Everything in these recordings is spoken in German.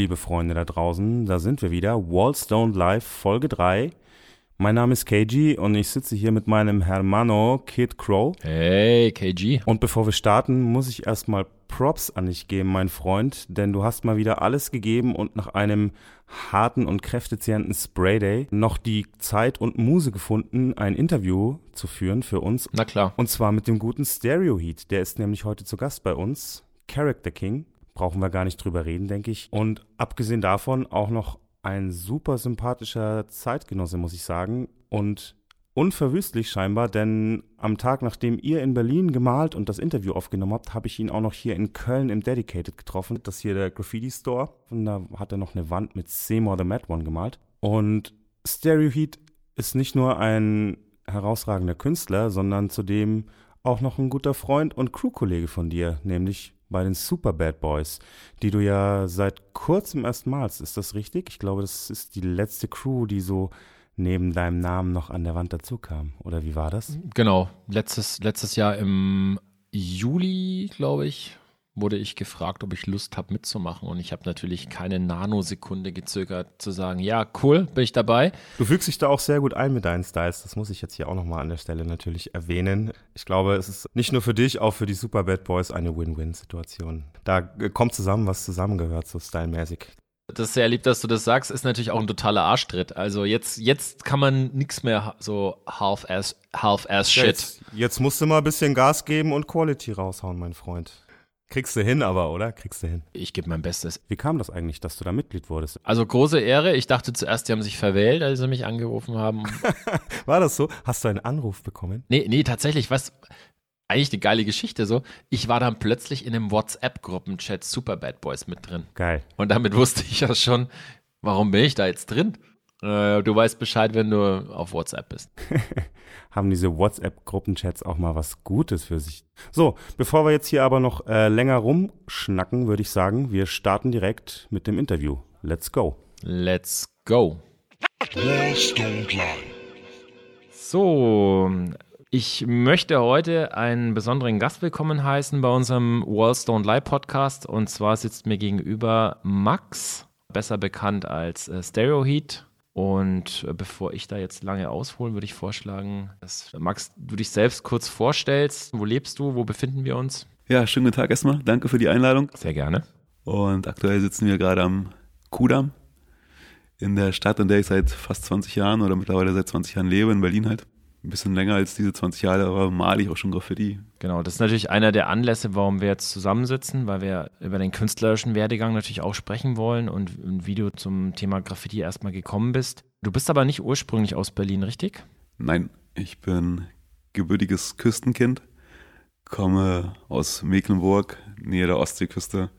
Liebe Freunde da draußen, da sind wir wieder. Wallstone Live, Folge 3. Mein Name ist KG und ich sitze hier mit meinem Hermano Kid Crow. Hey, KG. Und bevor wir starten, muss ich erstmal Props an dich geben, mein Freund, denn du hast mal wieder alles gegeben und nach einem harten und kräftezehrenden Sprayday noch die Zeit und Muse gefunden, ein Interview zu führen für uns. Na klar. Und zwar mit dem guten Stereo Heat. Der ist nämlich heute zu Gast bei uns. Character King. Brauchen wir gar nicht drüber reden, denke ich. Und abgesehen davon auch noch ein super sympathischer Zeitgenosse, muss ich sagen. Und unverwüstlich scheinbar, denn am Tag, nachdem ihr in Berlin gemalt und das Interview aufgenommen habt, habe ich ihn auch noch hier in Köln im Dedicated getroffen. Das hier der Graffiti Store. Und da hat er noch eine Wand mit Seymour the Mad One gemalt. Und Stereo Heat ist nicht nur ein herausragender Künstler, sondern zudem auch noch ein guter Freund und Crewkollege von dir, nämlich bei den Super Bad Boys, die du ja seit kurzem erst malst. Ist das richtig? Ich glaube, das ist die letzte Crew, die so neben deinem Namen noch an der Wand dazu kam. Oder wie war das? Genau. Letztes, letztes Jahr im Juli, glaube ich, wurde ich gefragt, ob ich Lust habe mitzumachen. Und ich habe natürlich keine Nanosekunde gezögert zu sagen, ja, cool, bin ich dabei. Du fügst dich da auch sehr gut ein mit deinen Styles. Das muss ich jetzt hier auch nochmal an der Stelle natürlich erwähnen. Ich glaube, es ist nicht nur für dich, auch für die Super Bad Boys eine Win-Win-Situation. Da kommt zusammen, was zusammengehört, so stylmäßig. Das ist sehr lieb, dass du das sagst, ist natürlich auch ein totaler Arschtritt. Also jetzt, jetzt kann man nichts mehr so half-ass half -ass shit. Jetzt, jetzt musst du mal ein bisschen Gas geben und Quality raushauen, mein Freund. Kriegst du hin aber, oder? Kriegst du hin. Ich gebe mein Bestes. Wie kam das eigentlich, dass du da Mitglied wurdest? Also große Ehre. Ich dachte zuerst, die haben sich verwählt, als sie mich angerufen haben. War das so? Hast du einen Anruf bekommen? Nee, nee, tatsächlich, was eigentlich eine geile Geschichte so. Ich war dann plötzlich in einem WhatsApp-Gruppenchat Super Bad Boys mit drin. Geil. Und damit wusste ich ja schon, warum bin ich da jetzt drin? Äh, du weißt Bescheid, wenn du auf WhatsApp bist. Haben diese WhatsApp-Gruppenchats auch mal was Gutes für sich? So, bevor wir jetzt hier aber noch äh, länger rumschnacken, würde ich sagen, wir starten direkt mit dem Interview. Let's go. Let's go. So, ich möchte heute einen besonderen Gast willkommen heißen bei unserem Wallstone Live Podcast. Und zwar sitzt mir gegenüber Max, besser bekannt als äh, Stereo Heat. Und äh, bevor ich da jetzt lange aushole, würde ich vorschlagen, dass Max, du dich selbst kurz vorstellst. Wo lebst du? Wo befinden wir uns? Ja, schönen guten Tag erstmal. Danke für die Einladung. Sehr gerne. Und aktuell sitzen wir gerade am Kudamm in der Stadt, in der ich seit fast 20 Jahren oder mittlerweile seit 20 Jahren lebe, in Berlin halt ein bisschen länger als diese 20 Jahre, aber male ich auch schon Graffiti. Genau, das ist natürlich einer der Anlässe, warum wir jetzt zusammensitzen, weil wir über den künstlerischen Werdegang natürlich auch sprechen wollen und wie du zum Thema Graffiti erstmal gekommen bist. Du bist aber nicht ursprünglich aus Berlin, richtig? Nein, ich bin gebürtiges Küstenkind, komme aus Mecklenburg, Nähe der Ostseeküste.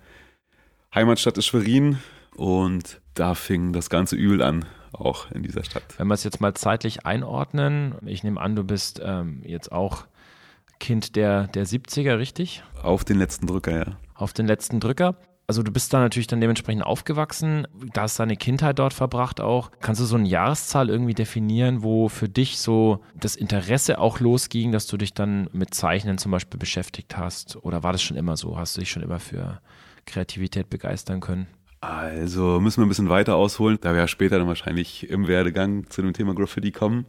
Heimatstadt ist Schwerin und da fing das ganze Übel an auch in dieser Stadt. Wenn wir es jetzt mal zeitlich einordnen, ich nehme an, du bist ähm, jetzt auch Kind der, der 70er, richtig? Auf den letzten Drücker, ja. Auf den letzten Drücker. Also du bist da natürlich dann dementsprechend aufgewachsen, da hast deine Kindheit dort verbracht auch. Kannst du so eine Jahreszahl irgendwie definieren, wo für dich so das Interesse auch losging, dass du dich dann mit Zeichnen zum Beispiel beschäftigt hast? Oder war das schon immer so? Hast du dich schon immer für Kreativität begeistern können? Also müssen wir ein bisschen weiter ausholen, da wir ja später dann wahrscheinlich im Werdegang zu dem Thema Graffiti kommen.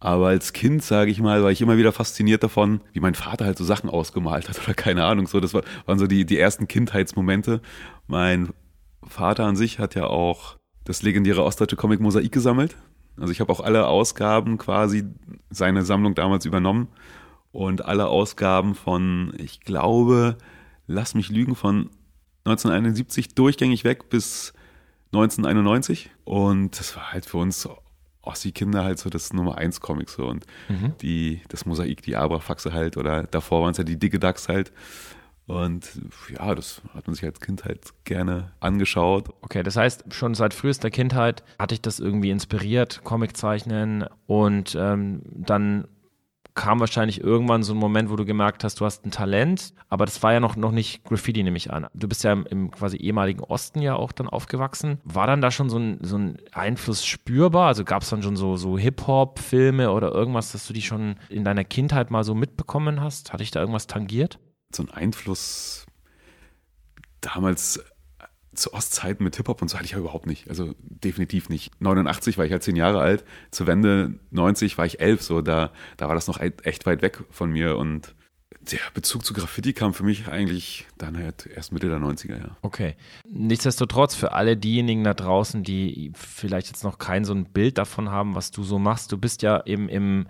Aber als Kind, sage ich mal, war ich immer wieder fasziniert davon, wie mein Vater halt so Sachen ausgemalt hat oder keine Ahnung. So, das waren so die, die ersten Kindheitsmomente. Mein Vater an sich hat ja auch das legendäre ostdeutsche Comic Mosaik gesammelt. Also ich habe auch alle Ausgaben quasi seine Sammlung damals übernommen und alle Ausgaben von, ich glaube, lass mich lügen, von 1971 durchgängig weg bis 1991. Und das war halt für uns Ossi-Kinder halt so das Nummer 1 Comic so. Und mhm. die, das Mosaik, die Abrafaxe halt, oder davor waren es ja die dicke Ducks halt. Und ja, das hat man sich als Kind halt gerne angeschaut. Okay, das heißt, schon seit frühester Kindheit hatte ich das irgendwie inspiriert, Comic zeichnen und ähm, dann kam wahrscheinlich irgendwann so ein Moment, wo du gemerkt hast, du hast ein Talent, aber das war ja noch, noch nicht Graffiti, nehme ich an. Du bist ja im, im quasi ehemaligen Osten ja auch dann aufgewachsen. War dann da schon so ein, so ein Einfluss spürbar? Also gab es dann schon so, so Hip-Hop-Filme oder irgendwas, dass du die schon in deiner Kindheit mal so mitbekommen hast? Hatte ich da irgendwas tangiert? So ein Einfluss damals zu Ostzeiten mit Hip-Hop und so hatte ich ja überhaupt nicht. Also definitiv nicht. 89 war ich halt zehn Jahre alt, zur Wende 90 war ich elf, so da, da war das noch echt weit weg von mir und der Bezug zu Graffiti kam für mich eigentlich dann halt erst Mitte der 90er, ja. Okay. Nichtsdestotrotz, für alle diejenigen da draußen, die vielleicht jetzt noch kein so ein Bild davon haben, was du so machst, du bist ja eben im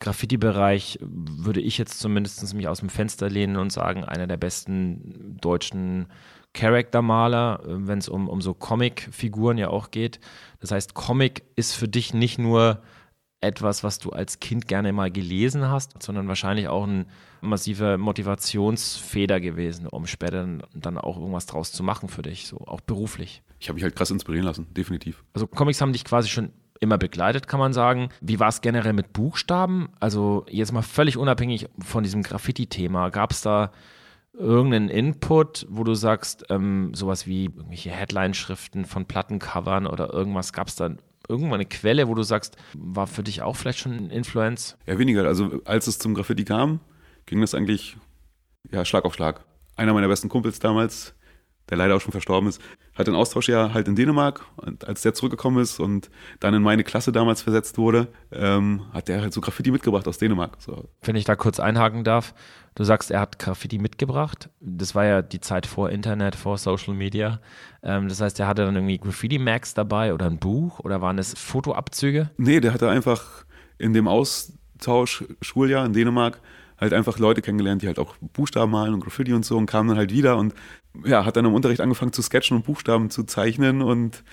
Graffiti-Bereich, würde ich jetzt zumindest mich aus dem Fenster lehnen und sagen, einer der besten deutschen Charaktermaler, wenn es um, um so Comic-Figuren ja auch geht. Das heißt, Comic ist für dich nicht nur etwas, was du als Kind gerne mal gelesen hast, sondern wahrscheinlich auch ein massiver Motivationsfeder gewesen, um später dann auch irgendwas draus zu machen für dich, so auch beruflich. Ich habe mich halt krass inspirieren lassen, definitiv. Also Comics haben dich quasi schon immer begleitet, kann man sagen. Wie war es generell mit Buchstaben? Also jetzt mal völlig unabhängig von diesem Graffiti-Thema. Gab es da irgendeinen Input, wo du sagst, ähm, sowas wie irgendwelche Headline-Schriften von Plattencovern oder irgendwas, gab es da irgendwann eine Quelle, wo du sagst, war für dich auch vielleicht schon ein Influence? Ja, weniger. Also als es zum Graffiti kam, ging das eigentlich ja, Schlag auf Schlag. Einer meiner besten Kumpels damals, der leider auch schon verstorben ist, hat ein Austauschjahr halt in Dänemark und als der zurückgekommen ist und dann in meine Klasse damals versetzt wurde, ähm, hat der halt so Graffiti mitgebracht aus Dänemark. So. Wenn ich da kurz einhaken darf, du sagst, er hat Graffiti mitgebracht. Das war ja die Zeit vor Internet, vor Social Media. Ähm, das heißt, er hatte dann irgendwie Graffiti-Max dabei oder ein Buch oder waren es Fotoabzüge? Nee, der hatte einfach in dem Austausch Schuljahr in Dänemark halt einfach Leute kennengelernt, die halt auch Buchstaben malen und Graffiti und so und kamen dann halt wieder und ja, hat dann im Unterricht angefangen zu sketchen und Buchstaben zu zeichnen und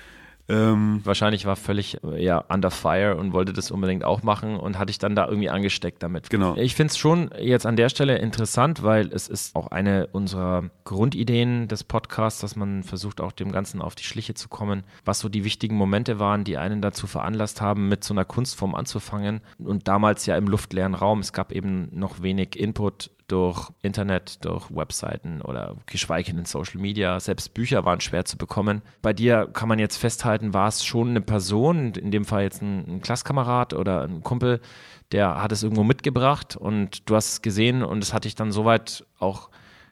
ähm, Wahrscheinlich war völlig ja, under fire und wollte das unbedingt auch machen und hatte ich dann da irgendwie angesteckt damit. Genau. Ich finde es schon jetzt an der Stelle interessant, weil es ist auch eine unserer Grundideen des Podcasts, dass man versucht, auch dem Ganzen auf die Schliche zu kommen, was so die wichtigen Momente waren, die einen dazu veranlasst haben, mit so einer Kunstform anzufangen. Und damals ja im luftleeren Raum, es gab eben noch wenig Input durch Internet, durch Webseiten oder geschweige denn Social Media. Selbst Bücher waren schwer zu bekommen. Bei dir kann man jetzt festhalten, war es schon eine Person, in dem Fall jetzt ein, ein Klasskamerad oder ein Kumpel, der hat es irgendwo mitgebracht und du hast es gesehen und es hat dich dann soweit auch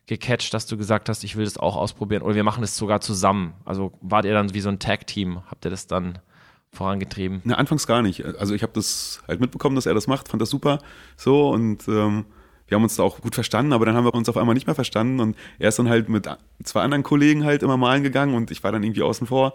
gecatcht, dass du gesagt hast, ich will das auch ausprobieren oder wir machen das sogar zusammen. Also wart ihr dann wie so ein Tag-Team? Habt ihr das dann vorangetrieben? Ne, anfangs gar nicht. Also ich habe das halt mitbekommen, dass er das macht, fand das super so und ähm, wir haben uns da auch gut verstanden, aber dann haben wir uns auf einmal nicht mehr verstanden und er ist dann halt mit zwei anderen Kollegen halt immer malen gegangen und ich war dann irgendwie außen vor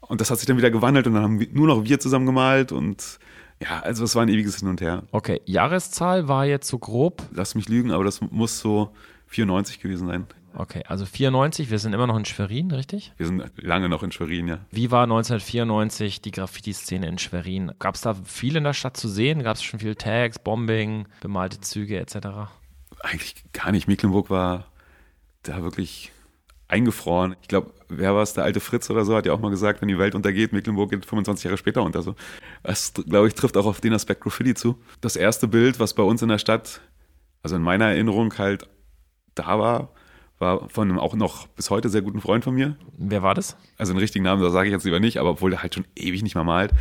und das hat sich dann wieder gewandelt und dann haben nur noch wir zusammen gemalt und ja, also es war ein ewiges Hin und Her. Okay, Jahreszahl war jetzt so grob? Lass mich lügen, aber das muss so 94 gewesen sein. Okay, also 94, wir sind immer noch in Schwerin, richtig? Wir sind lange noch in Schwerin, ja. Wie war 1994 die Graffiti-Szene in Schwerin? Gab es da viel in der Stadt zu sehen? Gab es schon viel Tags, Bombing, bemalte Züge etc.? Eigentlich gar nicht. Mecklenburg war da wirklich eingefroren. Ich glaube, wer war es, der alte Fritz oder so, hat ja auch mal gesagt, wenn die Welt untergeht, Mecklenburg geht 25 Jahre später unter. So. Das, glaube ich, trifft auch auf den Aspekt Graffiti zu. Das erste Bild, was bei uns in der Stadt, also in meiner Erinnerung halt da war, war von einem auch noch bis heute sehr guten Freund von mir. Wer war das? Also einen richtigen Namen, da sage ich jetzt lieber nicht, aber obwohl der halt schon ewig nicht mehr malt.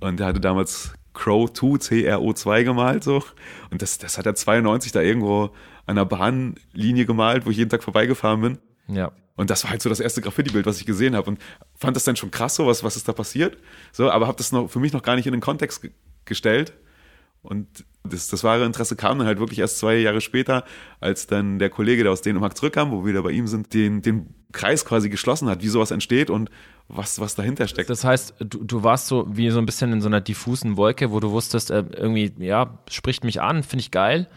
Und der hatte damals Crow 2, C-R-O-2 gemalt so. Und das, das hat er 92 da irgendwo an der Bahnlinie gemalt, wo ich jeden Tag vorbeigefahren bin. Ja. Und das war halt so das erste Graffiti-Bild, was ich gesehen habe. Und fand das dann schon krass, so was, was ist da passiert. So, aber habe das noch für mich noch gar nicht in den Kontext gestellt. Und das, das wahre Interesse kam dann halt wirklich erst zwei Jahre später, als dann der Kollege, der aus Dänemark zurückkam, wo wir wieder bei ihm sind, den, den Kreis quasi geschlossen hat, wie sowas entsteht und was, was dahinter steckt. Das heißt, du, du warst so wie so ein bisschen in so einer diffusen Wolke, wo du wusstest, äh, irgendwie, ja, spricht mich an, finde ich geil.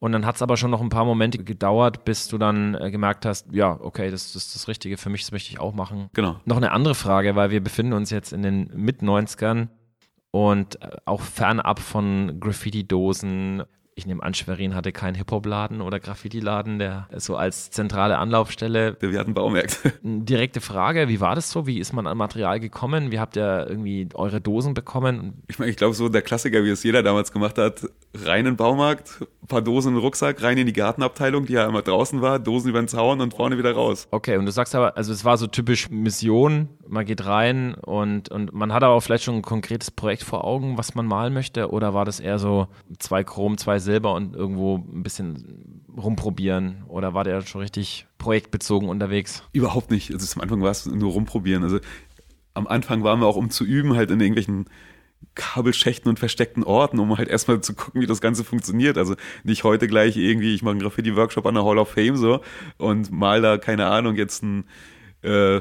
Und dann hat es aber schon noch ein paar Momente gedauert, bis du dann äh, gemerkt hast, ja, okay, das, das ist das Richtige für mich, das möchte ich auch machen. Genau. Noch eine andere Frage, weil wir befinden uns jetzt in den Mit-90ern und äh, auch fernab von Graffiti-Dosen. Ich nehme an, Schwerin hatte keinen Hip-Hop-Laden oder Graffiti-Laden, der so als zentrale Anlaufstelle. Wir hatten Baumärkte. Direkte Frage, wie war das so? Wie ist man an Material gekommen? Wie habt ihr irgendwie eure Dosen bekommen? Ich meine, ich glaube, so der Klassiker, wie es jeder damals gemacht hat, rein in den Baumarkt, ein paar Dosen in den Rucksack, rein in die Gartenabteilung, die ja immer draußen war, Dosen über den Zaun und vorne wieder raus. Okay, und du sagst aber, also es war so typisch Mission, man geht rein und, und man hat aber auch vielleicht schon ein konkretes Projekt vor Augen, was man malen möchte, oder war das eher so zwei Chrom, zwei Silber und irgendwo ein bisschen rumprobieren oder war der schon richtig projektbezogen unterwegs? Überhaupt nicht. Also am Anfang war es nur rumprobieren. Also am Anfang waren wir auch, um zu üben, halt in irgendwelchen Kabelschächten und versteckten Orten, um halt erstmal zu gucken, wie das Ganze funktioniert. Also nicht heute gleich irgendwie, ich mache einen Graffiti-Workshop an der Hall of Fame so und mal da, keine Ahnung, jetzt ein, äh,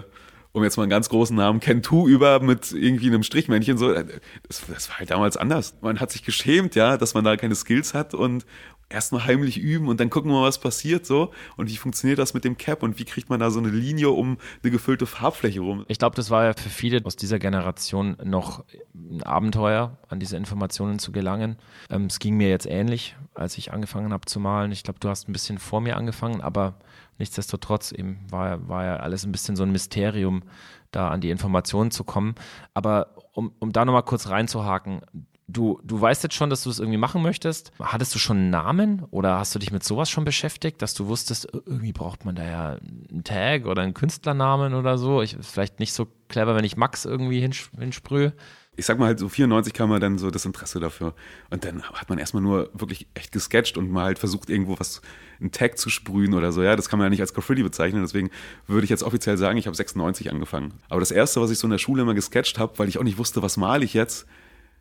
um jetzt mal einen ganz großen Namen, Kentu über mit irgendwie einem Strichmännchen so. Das, das war halt damals anders. Man hat sich geschämt, ja, dass man da keine Skills hat und, erstmal heimlich üben und dann gucken wir mal, was passiert so und wie funktioniert das mit dem Cap und wie kriegt man da so eine Linie um eine gefüllte Farbfläche rum. Ich glaube, das war ja für viele aus dieser Generation noch ein Abenteuer, an diese Informationen zu gelangen. Ähm, es ging mir jetzt ähnlich, als ich angefangen habe zu malen. Ich glaube, du hast ein bisschen vor mir angefangen, aber nichtsdestotrotz eben war, war ja alles ein bisschen so ein Mysterium, da an die Informationen zu kommen. Aber um, um da nochmal kurz reinzuhaken, du, du weißt jetzt schon, dass du es irgendwie machen möchtest. Hattest du schon einen Namen oder hast du dich mit sowas schon beschäftigt, dass du wusstest, irgendwie braucht man da ja einen Tag oder einen Künstlernamen oder so? Ich, vielleicht nicht so clever, wenn ich Max irgendwie hins, hinsprühe. Ich sag mal halt, so 94 kam man dann so das Interesse dafür. Und dann hat man erstmal nur wirklich echt gesketcht und mal halt versucht, irgendwo was, einen Tag zu sprühen oder so. Ja, das kann man ja nicht als Graffiti bezeichnen. Deswegen würde ich jetzt offiziell sagen, ich habe 96 angefangen. Aber das erste, was ich so in der Schule immer gesketcht habe, weil ich auch nicht wusste, was male ich jetzt,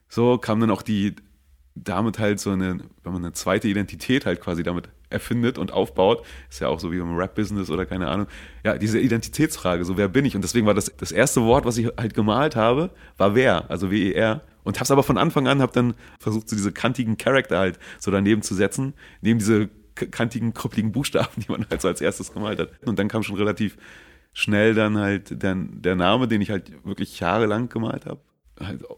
so kam dann auch die, damit halt so eine, wenn man eine zweite Identität halt quasi damit erfindet und aufbaut, ist ja auch so wie im Rap-Business oder keine Ahnung, ja, diese Identitätsfrage, so wer bin ich? Und deswegen war das, das erste Wort, was ich halt gemalt habe, war wer, also W-E-R. Und hab's aber von Anfang an, hab dann versucht, so diese kantigen Charakter halt so daneben zu setzen, neben diese kantigen, krüppeligen Buchstaben, die man halt so als erstes gemalt hat. Und dann kam schon relativ schnell dann halt der, der Name, den ich halt wirklich jahrelang gemalt habe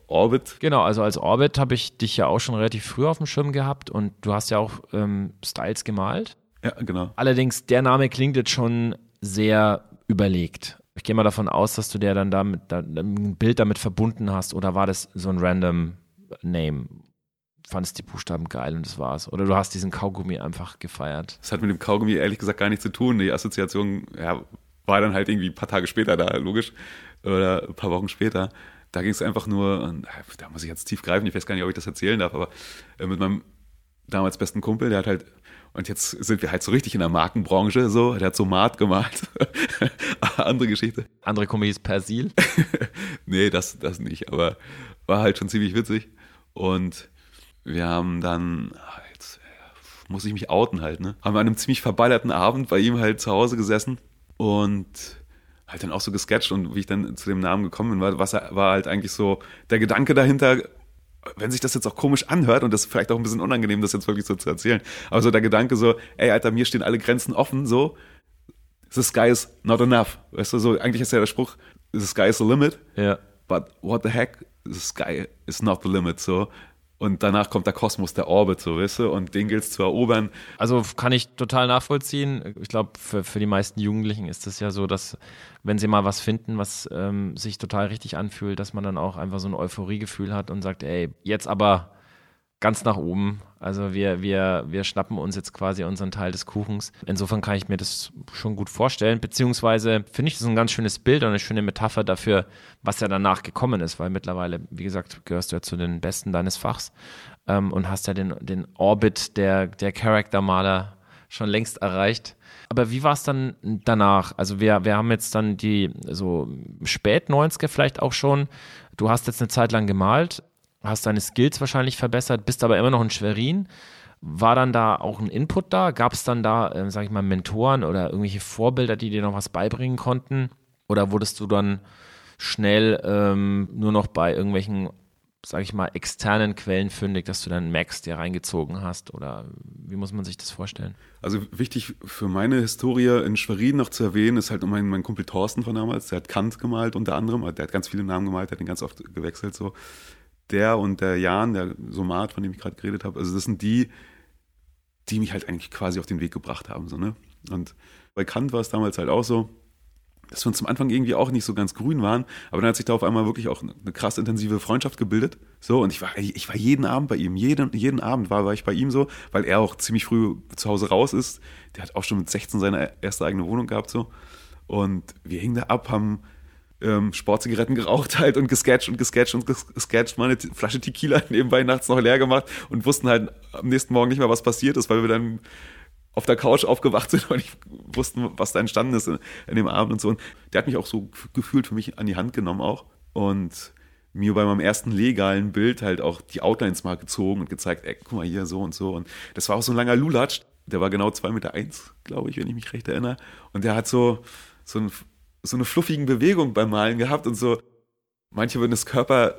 Orbit. Genau, also als Orbit habe ich dich ja auch schon relativ früh auf dem Schirm gehabt und du hast ja auch ähm, Styles gemalt. Ja, genau. Allerdings, der Name klingt jetzt schon sehr überlegt. Ich gehe mal davon aus, dass du dir dann damit da, ein Bild damit verbunden hast oder war das so ein random Name? Fandest die Buchstaben geil und das war's? Oder du hast diesen Kaugummi einfach gefeiert? Das hat mit dem Kaugummi ehrlich gesagt gar nichts zu tun. Die Assoziation ja, war dann halt irgendwie ein paar Tage später da, logisch. Oder ein paar Wochen später. Da ging es einfach nur, und, da muss ich jetzt tief greifen, ich weiß gar nicht, ob ich das erzählen darf, aber äh, mit meinem damals besten Kumpel, der hat halt, und jetzt sind wir halt so richtig in der Markenbranche, so, der hat so Mart gemalt. Andere Geschichte. Andere Kombi ist Persil? nee, das, das nicht, aber war halt schon ziemlich witzig. Und wir haben dann, jetzt äh, muss ich mich outen halt, ne? Haben wir an einem ziemlich verballerten Abend bei ihm halt zu Hause gesessen und halt dann auch so gesketcht und wie ich dann zu dem Namen gekommen bin, war, was war halt eigentlich so der Gedanke dahinter, wenn sich das jetzt auch komisch anhört und das ist vielleicht auch ein bisschen unangenehm, das jetzt wirklich so zu erzählen, aber so der Gedanke so, ey Alter, mir stehen alle Grenzen offen, so, the sky is not enough, weißt du, so, eigentlich ist ja der Spruch, the sky is the limit, ja. but what the heck, the sky is not the limit, so, und danach kommt der Kosmos, der Orbit, so weißt du, und den gilt es zu erobern. Also kann ich total nachvollziehen. Ich glaube, für, für die meisten Jugendlichen ist es ja so, dass wenn sie mal was finden, was ähm, sich total richtig anfühlt, dass man dann auch einfach so ein Euphoriegefühl hat und sagt, ey, jetzt aber ganz nach oben. Also wir, wir, wir schnappen uns jetzt quasi unseren Teil des Kuchens. Insofern kann ich mir das schon gut vorstellen, beziehungsweise finde ich das ein ganz schönes Bild und eine schöne Metapher dafür, was ja danach gekommen ist, weil mittlerweile, wie gesagt, gehörst du ja zu den Besten deines Fachs ähm, und hast ja den, den Orbit der, der Charaktermaler schon längst erreicht. Aber wie war es dann danach? Also wir, wir haben jetzt dann die so spät 90er vielleicht auch schon. Du hast jetzt eine Zeit lang gemalt hast deine Skills wahrscheinlich verbessert, bist aber immer noch in Schwerin. War dann da auch ein Input da? Gab es dann da, äh, sag ich mal, Mentoren oder irgendwelche Vorbilder, die dir noch was beibringen konnten? Oder wurdest du dann schnell ähm, nur noch bei irgendwelchen, sag ich mal, externen Quellen fündig, dass du dann Max dir reingezogen hast? Oder wie muss man sich das vorstellen? Also wichtig für meine Historie in Schwerin noch zu erwähnen, ist halt mein, mein Kumpel Thorsten von damals, der hat Kant gemalt unter anderem, der hat ganz viele Namen gemalt, der hat den ganz oft gewechselt so der und der Jan, der Somat, von dem ich gerade geredet habe, also das sind die, die mich halt eigentlich quasi auf den Weg gebracht haben. So, ne? Und bei Kant war es damals halt auch so, dass wir uns zum Anfang irgendwie auch nicht so ganz grün waren, aber dann hat sich da auf einmal wirklich auch eine, krass intensive Freundschaft gebildet. So, und ich war, ich war jeden Abend bei ihm, jeden, jeden Abend war, war ich bei ihm so, weil er auch ziemlich früh zu Hause raus ist. Der hat auch schon mit 16 seine erste eigene Wohnung gehabt, so. Und wir hingen da ab, haben ähm, Sportzigaretten geraucht halt und gesketcht und gesketcht und gesketcht, mal eine Flasche Tequila nebenbei nachts noch leer gemacht und wussten halt am nächsten Morgen nicht mehr, was passiert ist, weil wir dann auf der Couch aufgewacht sind und ich wussten, was da entstanden ist in, in, dem Abend und so. Und der hat mich auch so gefühlt für mich an die Hand genommen auch und mir bei meinem ersten legalen Bild halt auch die Outlines mal gezogen und gezeigt, ey, guck mal hier so und so. Und das war auch so ein langer Lulatsch. Der war genau zwei Meter, eins, glaube ich, wenn ich mich recht erinnere. Und der hat so, so, ein, so eine fluffigen Bewegung beim Malen gehabt und so, manche würden das Körper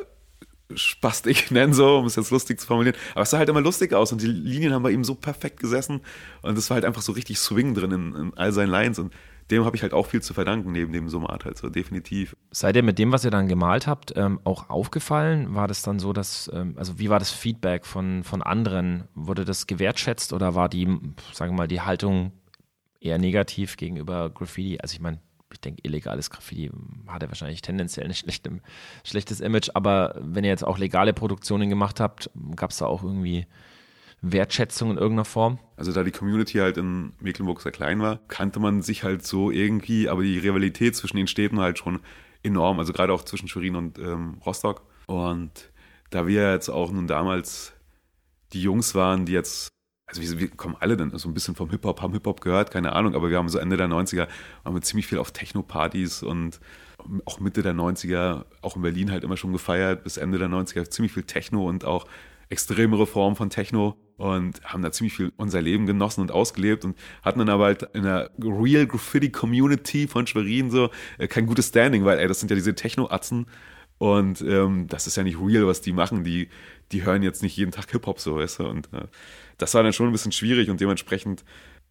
Spastik nennen, so, um es jetzt lustig zu formulieren. Aber es sah halt immer lustig aus und die Linien haben bei ihm so perfekt gesessen und es war halt einfach so richtig Swing drin in, in all seinen Lines und dem habe ich halt auch viel zu verdanken, neben dem Somat halt so, definitiv. Seid ihr mit dem, was ihr dann gemalt habt, ähm, auch aufgefallen? War das dann so, dass, ähm, also wie war das Feedback von, von anderen? Wurde das gewertschätzt oder war die, sagen wir mal, die Haltung eher negativ gegenüber Graffiti? Also ich meine, ich denke, illegales Graffiti hat ja wahrscheinlich tendenziell ein schlechtes, schlechtes Image, aber wenn ihr jetzt auch legale Produktionen gemacht habt, gab es da auch irgendwie Wertschätzung in irgendeiner Form? Also da die Community halt in Mecklenburg sehr klein war, kannte man sich halt so irgendwie, aber die Rivalität zwischen den Städten war halt schon enorm, also gerade auch zwischen Schwerin und ähm, Rostock. Und da wir jetzt auch nun damals die Jungs waren, die jetzt also wir, wir, kommen alle dann so ein bisschen vom Hip-Hop, haben Hip-Hop gehört, keine Ahnung, aber wir haben so Ende der 90er, haben wir ziemlich viel auf Techno-Partys und auch Mitte der 90er, auch in Berlin halt immer schon gefeiert, bis Ende der 90er ziemlich viel Techno und auch extremere Formen von Techno und haben da ziemlich viel unser Leben genossen und ausgelebt und hatten dann aber halt in der Real Graffiti Community von Schwerin so äh, kein gutes Standing, weil ey, das sind ja diese Techno-Atzen und ähm, das ist ja nicht real, was die machen, die, die hören jetzt nicht jeden Tag Hip-Hop so, weißt du, und äh, das war dann schon ein bisschen schwierig und dementsprechend,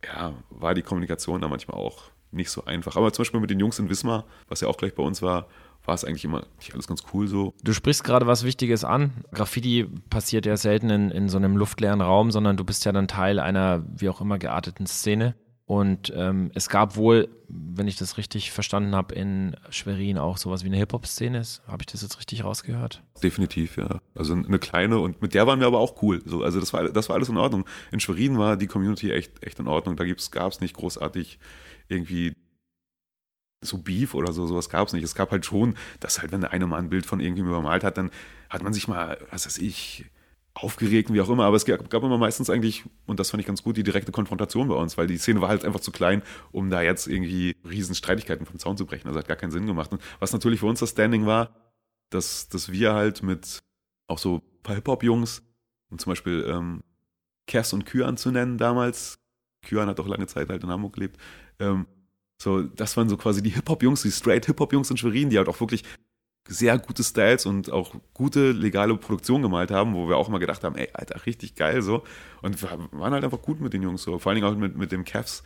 ja, war die Kommunikation da manchmal auch nicht so einfach. Aber zum Beispiel mit den Jungs in Wismar, was ja auch gleich bei uns war, war es eigentlich immer nicht alles ganz cool so. Du sprichst gerade was Wichtiges an. Graffiti passiert ja selten in, in so einem luftleeren Raum, sondern du bist ja dann Teil einer wie auch immer gearteten Szene. Und ähm, es gab wohl, wenn ich das richtig verstanden habe, in Schwerin auch sowas wie eine Hip-Hop-Szene. Habe ich das jetzt richtig rausgehört? Definitiv, ja. Also eine kleine und mit der waren wir aber auch cool. So, also das war, das war alles in Ordnung. In Schwerin war die Community echt, echt in Ordnung. Da gab es nicht großartig irgendwie so Beef oder so, sowas gab es nicht. Es gab halt schon, dass halt, wenn der eine mal ein Bild von irgendwie übermalt hat, dann hat man sich mal, was weiß ich, aufgeregt, wie auch immer, aber es gab, immer meistens eigentlich, und das fand ich ganz gut, die direkte Konfrontation bei uns, weil die Szene war halt einfach zu klein, um da jetzt irgendwie riesen Streitigkeiten vom Zaun zu brechen. Also hat gar keinen Sinn gemacht. Und was natürlich für uns das Standing war, dass, dass wir halt mit auch so ein paar Hip-Hop-Jungs, und zum Beispiel ähm, Kers und Kyan zu nennen damals, Kyan hat auch lange Zeit halt in Hamburg gelebt, ähm, so, das waren so quasi die Hip-Hop-Jungs, die straight Hip-Hop-Jungs in Schwerin, die halt auch wirklich sehr gute Styles und auch gute legale Produktion gemalt haben, wo wir auch immer gedacht haben, ey, Alter, richtig geil so. Und wir waren halt einfach gut mit den Jungs so. Vor allen Dingen auch mit, mit dem Cavs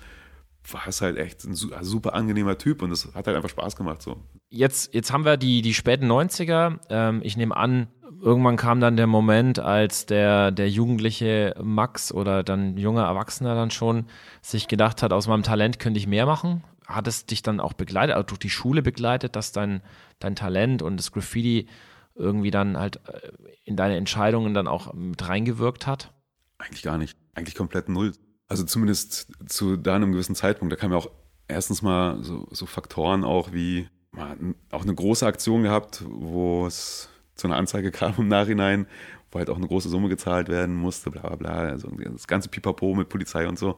war es halt echt ein super angenehmer Typ und es hat halt einfach Spaß gemacht so. Jetzt, jetzt haben wir die, die späten 90er. Ähm, ich nehme an, irgendwann kam dann der Moment, als der, der jugendliche Max oder dann junger Erwachsener dann schon sich gedacht hat, aus meinem Talent könnte ich mehr machen hat es dich dann auch begleitet, also durch die Schule begleitet, dass dein, dein Talent und das Graffiti irgendwie dann halt äh, in deine Entscheidungen dann auch mit reingewirkt hat? Eigentlich gar nicht. Eigentlich komplett null. Also zumindest zu da einem gewissen Zeitpunkt. Da kam ja auch erstens mal so, so Faktoren auch wie man auch eine große Aktion gehabt, wo es zu einer Anzeige kam im Nachhinein, wo halt auch eine große Summe gezahlt werden musste, bla bla bla. Also das ganze Pipapo mit Polizei und so.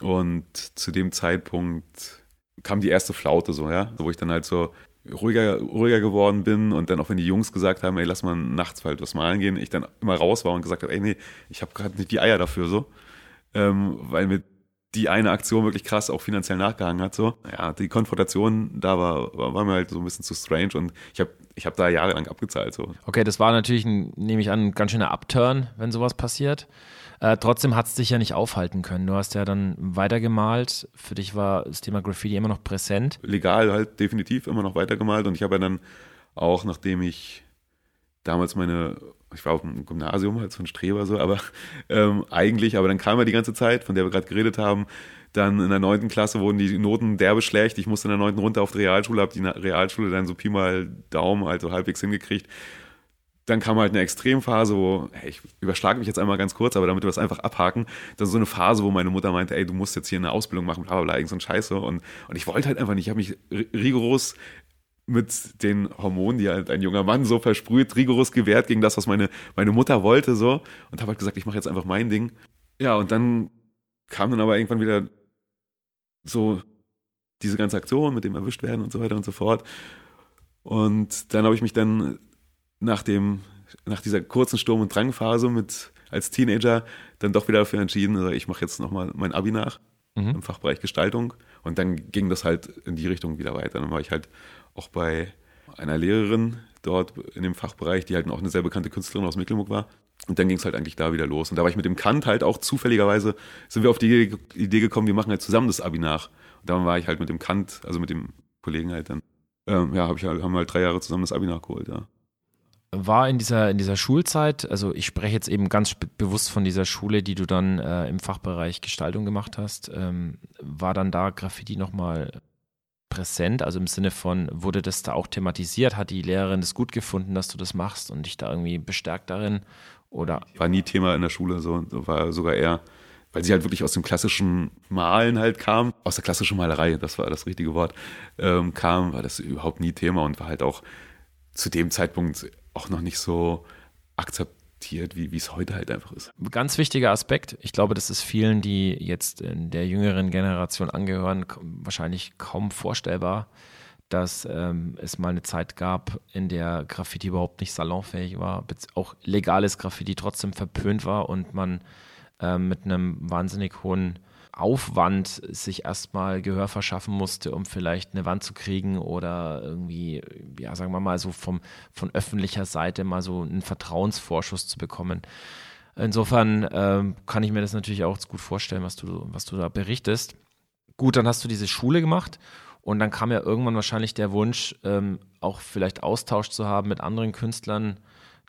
Und zu dem Zeitpunkt kam die erste Flaute so, ja, wo ich dann halt so ruhiger, ruhiger geworden bin und dann auch wenn die Jungs gesagt haben, ey, lass mal nachts halt was malen gehen, ich dann immer raus war und gesagt habe, ey, nee, ich habe gerade nicht die Eier dafür so, ähm, weil mir die eine Aktion wirklich krass auch finanziell nachgehangen hat so. Ja, die Konfrontation da war, war, war mir halt so ein bisschen zu strange und ich habe ich hab da jahrelang abgezahlt so. Okay, das war natürlich, nehme ich an, ein ganz schöner Upturn, wenn sowas passiert. Äh, trotzdem hat es dich ja nicht aufhalten können. Du hast ja dann weitergemalt. Für dich war das Thema Graffiti immer noch präsent. Legal halt definitiv immer noch weitergemalt. Und ich habe ja dann auch, nachdem ich damals meine, ich war auf dem Gymnasium als so ein Streber so, aber ähm, eigentlich, aber dann kam ja die ganze Zeit, von der wir gerade geredet haben, dann in der neunten Klasse wurden die Noten derbe schlecht. Ich musste in der neunten runter auf die Realschule, habe die Realschule dann so Pi mal Daumen also halbwegs hingekriegt dann kam halt eine Extremphase, wo, hey, ich überschlage mich jetzt einmal ganz kurz, aber damit wir das einfach abhaken, dann so eine Phase, wo meine Mutter meinte, ey, du musst jetzt hier eine Ausbildung machen, bla bla bla, irgend so ein Scheiße. Und, und ich wollte halt einfach nicht, ich habe mich rigoros mit den Hormonen, die halt ein junger Mann so versprüht, rigoros gewehrt gegen das, was meine, meine Mutter wollte, so. Und habe halt gesagt, ich mache jetzt einfach mein Ding. Ja, und dann kam dann aber irgendwann wieder so diese ganze Aktion mit dem erwischt werden und so weiter und so fort. Und dann habe ich mich dann nach dem, nach dieser kurzen Sturm- und Drangphase mit als Teenager dann doch wieder dafür entschieden, also ich mache jetzt nochmal mein Abi nach mhm. im Fachbereich Gestaltung. Und dann ging das halt in die Richtung wieder weiter. Dann war ich halt auch bei einer Lehrerin dort in dem Fachbereich, die halt auch eine sehr bekannte Künstlerin aus Mecklenburg war. Und dann ging es halt eigentlich da wieder los. Und da war ich mit dem Kant halt auch zufälligerweise, sind wir auf die Idee gekommen, wir machen halt zusammen das Abi nach. Und dann war ich halt mit dem Kant, also mit dem Kollegen halt dann, ähm, ja, hab ich halt, haben wir halt drei Jahre zusammen das Abi nachgeholt, ja. War in dieser, in dieser Schulzeit, also ich spreche jetzt eben ganz bewusst von dieser Schule, die du dann äh, im Fachbereich Gestaltung gemacht hast, ähm, war dann da Graffiti nochmal präsent? Also im Sinne von, wurde das da auch thematisiert? Hat die Lehrerin das gut gefunden, dass du das machst und dich da irgendwie bestärkt darin? Oder? War nie Thema in der Schule, so war sogar eher, weil sie halt wirklich aus dem klassischen Malen halt kam, aus der klassischen Malerei, das war das richtige Wort, ähm, kam, war das überhaupt nie Thema und war halt auch zu dem Zeitpunkt auch noch nicht so akzeptiert, wie es heute halt einfach ist. Ganz wichtiger Aspekt. Ich glaube, das ist vielen, die jetzt in der jüngeren Generation angehören, wahrscheinlich kaum vorstellbar, dass ähm, es mal eine Zeit gab, in der Graffiti überhaupt nicht salonfähig war, auch legales Graffiti trotzdem verpönt war und man ähm, mit einem wahnsinnig hohen Aufwand sich erstmal Gehör verschaffen musste, um vielleicht eine Wand zu kriegen oder irgendwie, ja, sagen wir mal so vom, von öffentlicher Seite mal so einen Vertrauensvorschuss zu bekommen. Insofern ähm, kann ich mir das natürlich auch gut vorstellen, was du, was du da berichtest. Gut, dann hast du diese Schule gemacht und dann kam ja irgendwann wahrscheinlich der Wunsch, ähm, auch vielleicht Austausch zu haben mit anderen Künstlern,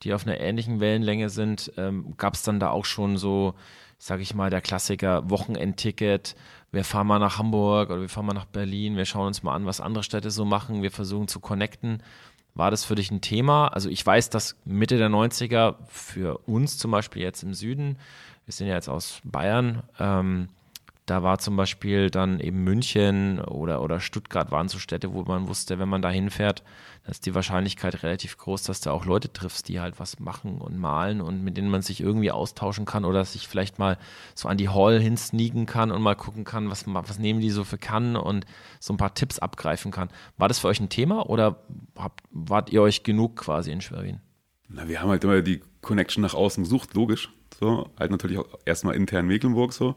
die auf einer ähnlichen Wellenlänge sind. Ähm, Gab es dann da auch schon so sage ich mal, der Klassiker Wochenendticket. Wir fahren mal nach Hamburg oder wir fahren mal nach Berlin. Wir schauen uns mal an, was andere Städte so machen. Wir versuchen zu connecten. War das für dich ein Thema? Also ich weiß, dass Mitte der 90er für uns zum Beispiel jetzt im Süden, wir sind ja jetzt aus Bayern, ähm, da war zum Beispiel dann eben München oder, oder Stuttgart waren so Städte, wo man wusste, wenn man da hinfährt, ist die Wahrscheinlichkeit relativ groß, dass du auch Leute triffst, die halt was machen und malen und mit denen man sich irgendwie austauschen kann oder sich vielleicht mal so an die Hall hinsneaken kann und mal gucken kann, was, was nehmen die so für kann und so ein paar Tipps abgreifen kann. War das für euch ein Thema oder habt, wart ihr euch genug quasi in Schwerin? Na, wir haben halt immer die Connection nach außen gesucht, logisch. So, halt natürlich auch erstmal intern Mecklenburg so.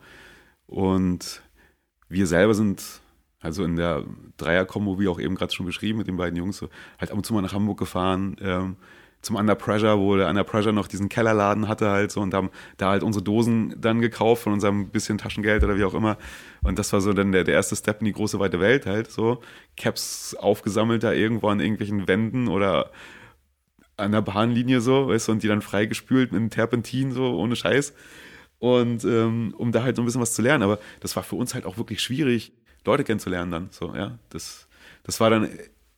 Und wir selber sind also in der Dreier-Kombo, wie auch eben gerade schon beschrieben, mit den beiden Jungs, so, halt ab und zu mal nach Hamburg gefahren, ähm, zum Under Pressure, wo der Under Pressure noch diesen Kellerladen hatte halt so und haben da halt unsere Dosen dann gekauft von unserem bisschen Taschengeld oder wie auch immer. Und das war so dann der, der erste Step in die große weite Welt halt so. Caps aufgesammelt da irgendwo an irgendwelchen Wänden oder an der Bahnlinie so, weißt du, und die dann freigespült mit einem Terpentin so, ohne Scheiß. Und ähm, um da halt so ein bisschen was zu lernen. Aber das war für uns halt auch wirklich schwierig, Leute kennenzulernen dann. So, ja. Das, das war dann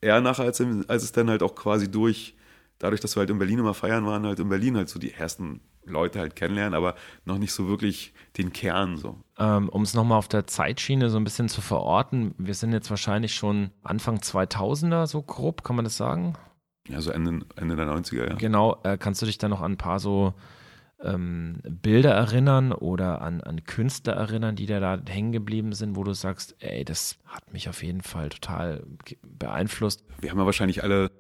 eher nachher, als, als es dann halt auch quasi durch, dadurch, dass wir halt in Berlin immer feiern waren, halt in Berlin halt so die ersten Leute halt kennenlernen, aber noch nicht so wirklich den Kern so. Ähm, um es nochmal auf der Zeitschiene so ein bisschen zu verorten, wir sind jetzt wahrscheinlich schon Anfang 2000er so grob, kann man das sagen? Ja, so Ende, Ende der 90er, ja. Genau, äh, kannst du dich da noch an ein paar so ähm, Bilder erinnern oder an, an Künstler erinnern, die da hängen geblieben sind, wo du sagst, ey, das hat mich auf jeden Fall total beeinflusst? Wir haben ja wahrscheinlich alle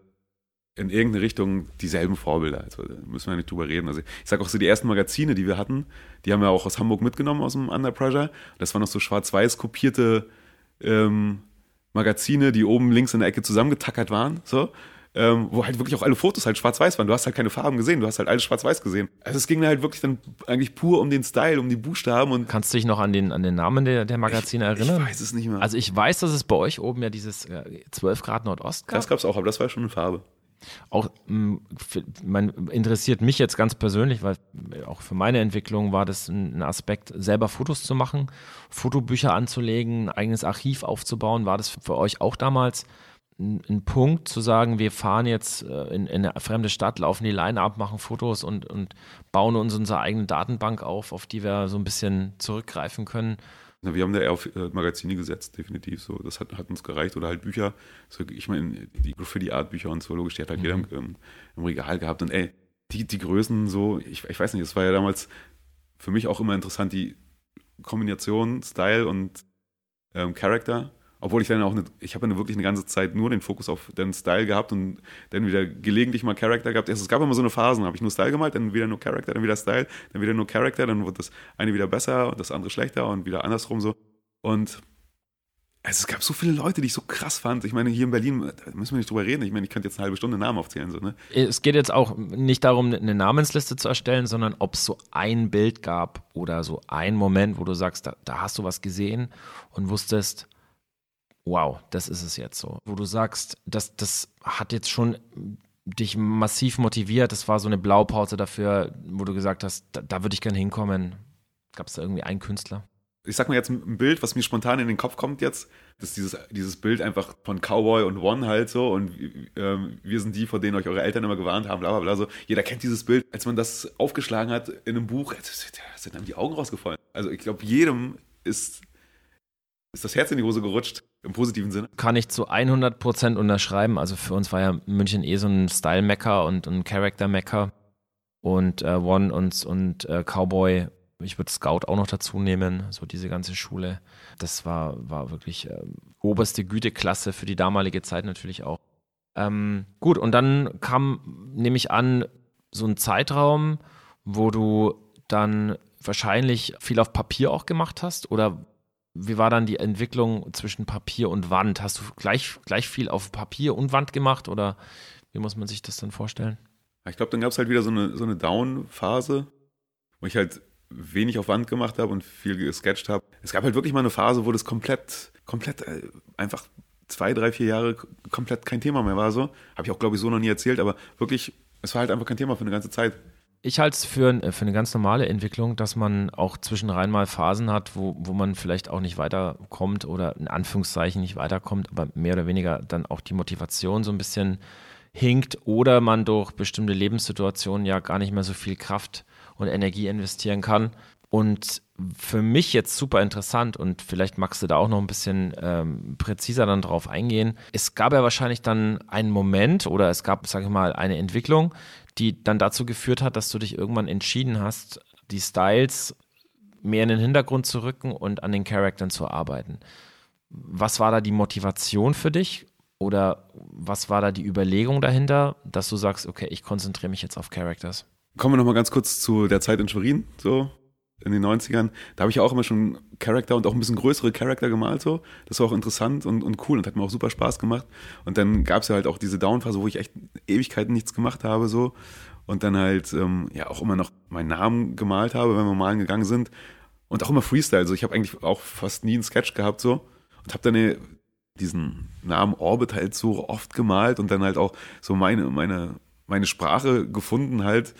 in irgendeine Richtung dieselben Vorbilder. Also da müssen wir nicht drüber reden. Also ich sag auch so, die ersten Magazine, die wir hatten, die haben wir auch aus Hamburg mitgenommen, aus dem Under Pressure. Das waren noch so schwarz-weiß kopierte ähm, Magazine, die oben links in der Ecke zusammengetackert waren. So ähm, wo halt wirklich auch alle Fotos halt schwarz-weiß waren. Du hast halt keine Farben gesehen, du hast halt alles schwarz-weiß gesehen. Also es ging halt wirklich dann eigentlich pur um den Style, um die Buchstaben und. Kannst du dich noch an den, an den Namen der, der Magazine ich, erinnern? Ich weiß es nicht mehr. Also ich weiß, dass es bei euch oben ja dieses 12 Grad Nordost gab. Das gab es auch, aber das war schon eine Farbe auch mm, man interessiert mich jetzt ganz persönlich, weil auch für meine Entwicklung war das ein Aspekt, selber Fotos zu machen, Fotobücher anzulegen, ein eigenes Archiv aufzubauen. War das für euch auch damals ein Punkt zu sagen, wir fahren jetzt äh, in, in eine fremde Stadt, laufen die Line ab, machen Fotos und, und bauen uns unsere eigene Datenbank auf, auf die wir so ein bisschen zurückgreifen können. Wir haben da eher auf äh, Magazine gesetzt, definitiv. So, das hat, hat uns gereicht. Oder halt Bücher. So, ich meine, die Graffiti-Art-Bücher und so, logisch, die hat halt mhm. jeder im, im, Regal gehabt. Und ey, die, die Größen so, ich, ich weiß nicht, das war ja damals für mich auch immer interessant, die Kombination Style und ähm, Character. Obwohl ich dann auch, eine, ich habe dann wirklich eine ganze Zeit nur den Fokus auf den Style gehabt und dann wieder gelegentlich mal Character gehabt. Es gab immer so eine Phase, habe ich nur Style gemalt, dann wieder nur Character, dann wieder Style, dann wieder nur Character, dann wird das eine wieder besser und das andere schlechter und wieder andersrum so. Und also es gab so viele Leute, die ich so krass fand. Ich meine, hier in Berlin, da müssen wir nicht drüber reden. Ich meine, ich könnte jetzt eine halbe Stunde Namen aufzählen. So, ne? Es geht jetzt auch nicht darum, eine Namensliste zu erstellen, sondern ob es so ein Bild gab oder so ein Moment, wo du sagst, da, da hast du was gesehen und wusstest, wow, das ist es jetzt so. Wo du sagst, das, das hat jetzt schon dich massiv motiviert. Das war so eine Blaupause dafür, wo du gesagt hast, da, da würde ich gerne hinkommen. Gab es da irgendwie einen Künstler? Ich sag mal jetzt ein Bild, was mir spontan in den Kopf kommt jetzt. Das ist dieses, dieses Bild einfach von Cowboy und One halt so. Und ähm, wir sind die, vor denen euch eure Eltern immer gewarnt haben, bla bla bla. So. Jeder kennt dieses Bild. Als man das aufgeschlagen hat in einem Buch, sind einem die Augen rausgefallen. Also ich glaube, jedem ist, ist das Herz in die Hose gerutscht, im positiven Sinne. Kann ich zu 100% unterschreiben. Also für uns war ja München eh so ein Style-Mecker und ein Character-Mecker. Und äh, One und, und äh, Cowboy, ich würde Scout auch noch dazu nehmen, so diese ganze Schule. Das war, war wirklich äh, oberste Güteklasse für die damalige Zeit natürlich auch. Ähm, gut, und dann kam, nehme ich an, so ein Zeitraum, wo du dann wahrscheinlich viel auf Papier auch gemacht hast oder wie war dann die Entwicklung zwischen Papier und Wand? Hast du gleich, gleich viel auf Papier und Wand gemacht oder wie muss man sich das dann vorstellen? Ich glaube, dann gab es halt wieder so eine, so eine Down-Phase, wo ich halt wenig auf Wand gemacht habe und viel gesketcht habe. Es gab halt wirklich mal eine Phase, wo das komplett, komplett äh, einfach zwei, drei, vier Jahre komplett kein Thema mehr war. So habe ich auch glaube ich so noch nie erzählt, aber wirklich, es war halt einfach kein Thema für eine ganze Zeit. Ich halte es für, für eine ganz normale Entwicklung, dass man auch zwischenrein mal Phasen hat, wo, wo man vielleicht auch nicht weiterkommt oder in Anführungszeichen nicht weiterkommt, aber mehr oder weniger dann auch die Motivation so ein bisschen hinkt oder man durch bestimmte Lebenssituationen ja gar nicht mehr so viel Kraft und Energie investieren kann. Und für mich jetzt super interessant und vielleicht magst du da auch noch ein bisschen ähm, präziser dann drauf eingehen. Es gab ja wahrscheinlich dann einen Moment oder es gab, sage ich mal, eine Entwicklung, die dann dazu geführt hat, dass du dich irgendwann entschieden hast, die Styles mehr in den Hintergrund zu rücken und an den Charaktern zu arbeiten. Was war da die Motivation für dich? Oder was war da die Überlegung dahinter, dass du sagst, okay, ich konzentriere mich jetzt auf Characters? Kommen wir nochmal ganz kurz zu der Zeit in Schwerin, so in den 90ern. Da habe ich auch immer schon Charakter und auch ein bisschen größere Charakter gemalt, so. Das war auch interessant und, und cool und hat mir auch super Spaß gemacht. Und dann gab es ja halt auch diese Downphase, wo ich echt Ewigkeiten nichts gemacht habe, so. Und dann halt, ähm, ja, auch immer noch meinen Namen gemalt habe, wenn wir malen gegangen sind. Und auch immer Freestyle. Also ich habe eigentlich auch fast nie einen Sketch gehabt, so. Und habe dann eine, diesen Namen Orbit halt so oft gemalt und dann halt auch so meine, meine, meine Sprache gefunden halt,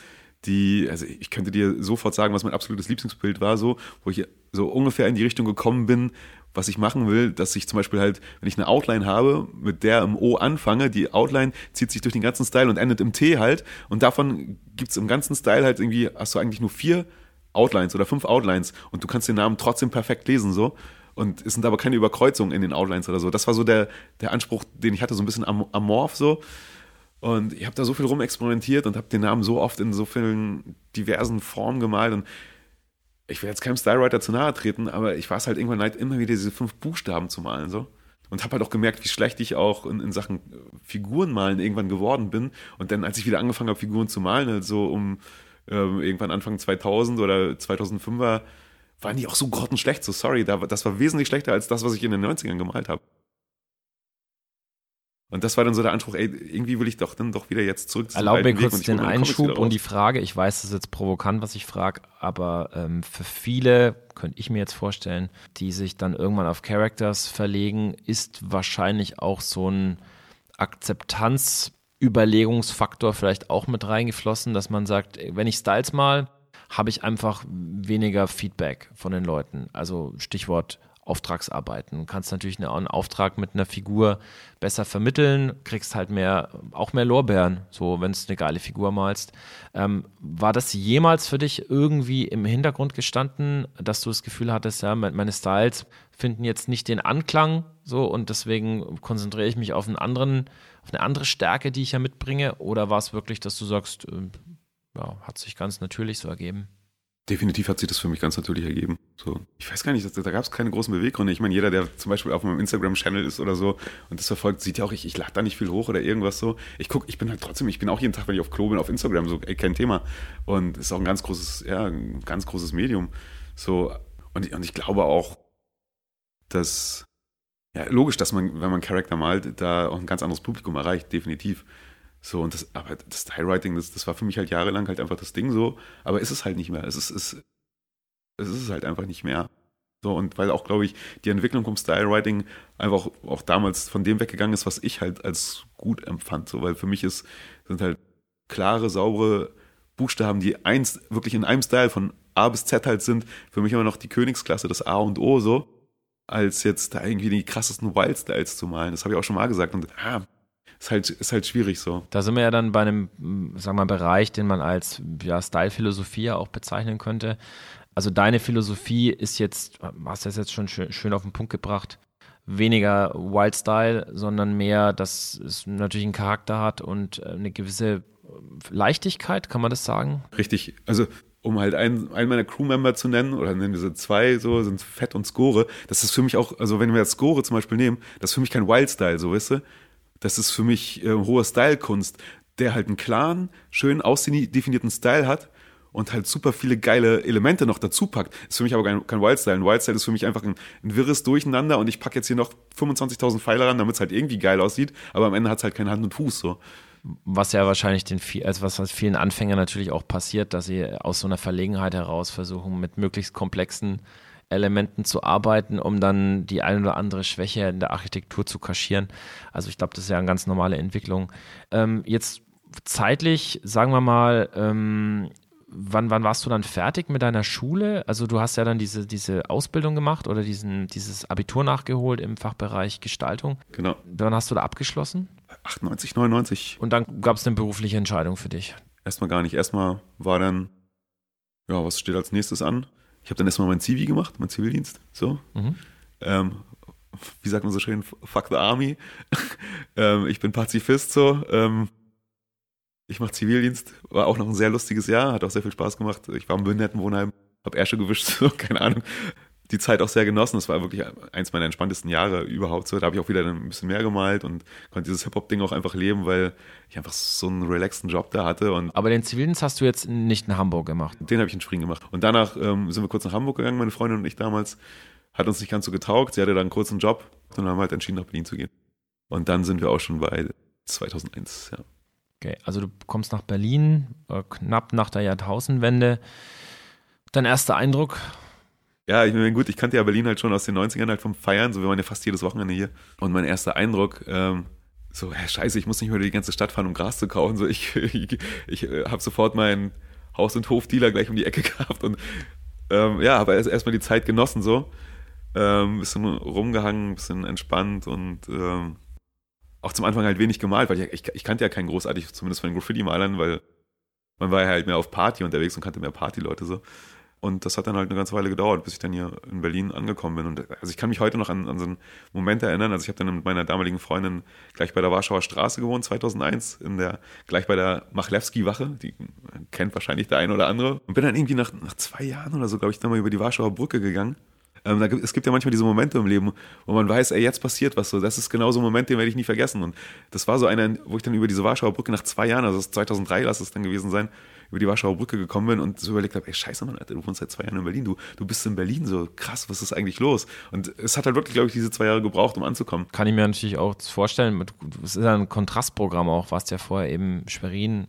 die, also ich könnte dir sofort sagen, was mein absolutes Lieblingsbild war, so, wo ich so ungefähr in die Richtung gekommen bin, was ich machen will, dass ich zum Beispiel halt, wenn ich eine Outline habe, mit der im O anfange, die Outline zieht sich durch den ganzen Style und endet im T halt. Und davon gibt's im ganzen Style halt irgendwie, hast du eigentlich nur vier Outlines oder fünf Outlines und du kannst den Namen trotzdem perfekt lesen so. Und es sind aber keine Überkreuzungen in den Outlines oder so. Das war so der, der Anspruch, den ich hatte, so ein bisschen am, amorph so und ich habe da so viel rumexperimentiert und habe den Namen so oft in so vielen diversen Formen gemalt. Und ich will jetzt keinem Stylewriter zu nahe treten, aber ich war es halt irgendwann leid, immer wieder diese fünf Buchstaben zu malen. so Und habe halt auch gemerkt, wie schlecht ich auch in, in Sachen Figuren malen irgendwann geworden bin. Und dann, als ich wieder angefangen habe, Figuren zu malen, also um ähm, irgendwann Anfang 2000 oder 2005er, waren die auch so grottenschlecht. So, sorry, das war wesentlich schlechter als das, was ich in den 90ern gemalt habe. Und das war dann so der Anspruch, ey, irgendwie will ich doch dann doch wieder jetzt zurück zu Erlaub mir kurz den Einschub und die Frage, ich weiß, das ist jetzt provokant, was ich frage, aber ähm, für viele, könnte ich mir jetzt vorstellen, die sich dann irgendwann auf Characters verlegen, ist wahrscheinlich auch so ein Akzeptanzüberlegungsfaktor vielleicht auch mit reingeflossen, dass man sagt, wenn ich Styles mal, habe ich einfach weniger Feedback von den Leuten. Also Stichwort Auftragsarbeiten. Du kannst natürlich einen Auftrag mit einer Figur besser vermitteln, kriegst halt mehr, auch mehr Lorbeeren, so wenn du eine geile Figur malst. Ähm, war das jemals für dich irgendwie im Hintergrund gestanden, dass du das Gefühl hattest, ja, meine Styles finden jetzt nicht den Anklang so und deswegen konzentriere ich mich auf einen anderen, auf eine andere Stärke, die ich ja mitbringe? Oder war es wirklich, dass du sagst, äh, ja, hat sich ganz natürlich so ergeben? Definitiv hat sich das für mich ganz natürlich ergeben. So, ich weiß gar nicht, da gab es keine großen Beweggründe. Ich meine, jeder, der zum Beispiel auf meinem Instagram-Channel ist oder so und das verfolgt, sieht ja auch, ich, ich lade da nicht viel hoch oder irgendwas so. Ich gucke, ich bin halt trotzdem, ich bin auch jeden Tag, wenn ich auf Klo bin, auf Instagram, so, ey, kein Thema. Und ist auch ein ganz großes, ja, ein ganz großes Medium. So, und, und ich glaube auch, dass, ja, logisch, dass man, wenn man Charakter malt, da auch ein ganz anderes Publikum erreicht, definitiv. So, und das, aber das Stylewriting, das, das war für mich halt jahrelang halt einfach das Ding so, aber ist es halt nicht mehr. Es ist, es, es ist halt einfach nicht mehr. So, und weil auch, glaube ich, die Entwicklung vom Stylewriting einfach auch damals von dem weggegangen ist, was ich halt als gut empfand. So, weil für mich ist, sind halt klare, saubere Buchstaben, die eins wirklich in einem Style von A bis Z halt sind, für mich immer noch die Königsklasse, das A und O so, als jetzt da irgendwie die krassesten Wild-Styles zu malen. Das habe ich auch schon mal gesagt. Und ah, ist halt, ist halt schwierig so. Da sind wir ja dann bei einem, sagen wir mal, Bereich, den man als ja, Style-Philosophie auch bezeichnen könnte. Also deine Philosophie ist jetzt, hast du das jetzt schon schön, schön auf den Punkt gebracht, weniger Wild Style, sondern mehr, dass es natürlich einen Charakter hat und äh, eine gewisse Leichtigkeit, kann man das sagen? Richtig. Also um halt einen, einen meiner Crewmember zu nennen, oder nennen wir sie zwei, so, sind Fett und Score. Das ist für mich auch, also wenn wir jetzt Score zum Beispiel nehmen, das ist für mich kein Wild-Style, so, weißt du? Das ist für mich äh, hohe Style-Kunst, der halt einen klaren, schön ausdefinierten Style hat und halt super viele geile Elemente noch dazu packt. Ist für mich aber kein, kein Wildstyle. Ein Wildstyle ist für mich einfach ein, ein wirres Durcheinander und ich packe jetzt hier noch 25.000 Pfeile ran, damit es halt irgendwie geil aussieht, aber am Ende hat es halt keine Hand und Fuß so. Was ja wahrscheinlich den also was, vielen Anfängern natürlich auch passiert, dass sie aus so einer Verlegenheit heraus versuchen, mit möglichst komplexen Elementen zu arbeiten, um dann die eine oder andere Schwäche in der Architektur zu kaschieren. Also ich glaube, das ist ja eine ganz normale Entwicklung. Ähm, jetzt zeitlich, sagen wir mal, ähm, wann, wann warst du dann fertig mit deiner Schule? Also du hast ja dann diese, diese Ausbildung gemacht oder diesen, dieses Abitur nachgeholt im Fachbereich Gestaltung. Genau. Wann hast du da abgeschlossen? 98, 99. Und dann gab es eine berufliche Entscheidung für dich? Erstmal gar nicht. Erstmal war dann, ja, was steht als nächstes an? Ich habe dann erstmal mein Zivi gemacht, mein Zivildienst. So. Mhm. Ähm, wie sagt man so schön, fuck the army. ähm, ich bin Pazifist so. Ähm, ich mache Zivildienst, war auch noch ein sehr lustiges Jahr, hat auch sehr viel Spaß gemacht. Ich war im Behindertenwohnheim, habe Ärsche gewischt, so, keine Ahnung die Zeit auch sehr genossen. Das war wirklich eins meiner entspanntesten Jahre überhaupt so. Da habe ich auch wieder ein bisschen mehr gemalt und konnte dieses Hip-Hop-Ding auch einfach leben, weil ich einfach so einen relaxten Job da hatte. Und Aber den Zivildienst hast du jetzt nicht in Hamburg gemacht? Den habe ich in Spring gemacht. Und danach ähm, sind wir kurz nach Hamburg gegangen, meine Freundin und ich damals. Hat uns nicht ganz so getaugt. Sie hatte dann einen kurzen Job und dann haben wir halt entschieden, nach Berlin zu gehen. Und dann sind wir auch schon bei 2001, ja. Okay, also du kommst nach Berlin, äh, knapp nach der Jahrtausendwende. Dein erster Eindruck ja, ich meine, gut, ich kannte ja Berlin halt schon aus den 90ern halt vom Feiern, so wir waren ja fast jedes Wochenende hier. Und mein erster Eindruck, ähm, so, hä, scheiße, ich muss nicht mehr durch die ganze Stadt fahren, um Gras zu kaufen. So, ich, ich, ich äh, habe sofort meinen Haus- und Hofdealer gleich um die Ecke gehabt und ähm, ja, habe erst erstmal die Zeit genossen, so. Ähm, bisschen rumgehangen, bisschen entspannt und ähm, auch zum Anfang halt wenig gemalt, weil ich, ich, ich kannte ja keinen großartig, zumindest von den Graffiti-Malern, weil man war ja halt mehr auf Party unterwegs und kannte mehr Partyleute so. Und das hat dann halt eine ganze Weile gedauert, bis ich dann hier in Berlin angekommen bin. Und also ich kann mich heute noch an, an so einen Moment erinnern. Also ich habe dann mit meiner damaligen Freundin gleich bei der Warschauer Straße gewohnt, 2001, in der, gleich bei der Machlewski-Wache. Die kennt wahrscheinlich der eine oder andere. Und bin dann irgendwie nach, nach zwei Jahren oder so, glaube ich, dann mal über die Warschauer Brücke gegangen. Ähm, da, es gibt ja manchmal diese Momente im Leben, wo man weiß, ey, jetzt passiert was so. Das ist genau so ein Moment, den werde ich nie vergessen. Und das war so einer, wo ich dann über diese Warschauer Brücke nach zwei Jahren, also 2003 lass es dann gewesen sein, über die Warschauer Brücke gekommen bin und so überlegt habe, ey, scheiße, Mann, Alter, du wohnst seit zwei Jahren in Berlin, du, du bist in Berlin, so krass, was ist eigentlich los? Und es hat halt wirklich, glaube ich, diese zwei Jahre gebraucht, um anzukommen. Kann ich mir natürlich auch vorstellen, es ist ja ein Kontrastprogramm auch, warst ja vorher eben Schwerin,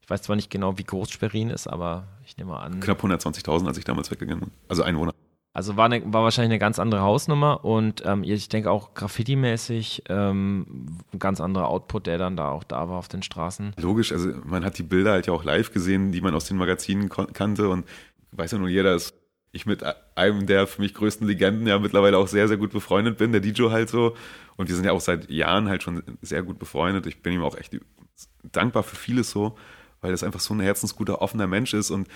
ich weiß zwar nicht genau, wie groß Schwerin ist, aber ich nehme an. Knapp 120.000, als ich damals weggegangen bin. Also Einwohner. Also war, eine, war wahrscheinlich eine ganz andere Hausnummer und ähm, ich denke auch Graffiti-mäßig ähm, ein ganz anderer Output, der dann da auch da war auf den Straßen. Logisch, also man hat die Bilder halt ja auch live gesehen, die man aus den Magazinen kannte und weiß ja nur jeder, dass ich mit einem der für mich größten Legenden ja mittlerweile auch sehr, sehr gut befreundet bin, der DJ halt so. Und wir sind ja auch seit Jahren halt schon sehr gut befreundet. Ich bin ihm auch echt dankbar für vieles so, weil das einfach so ein herzensguter, offener Mensch ist und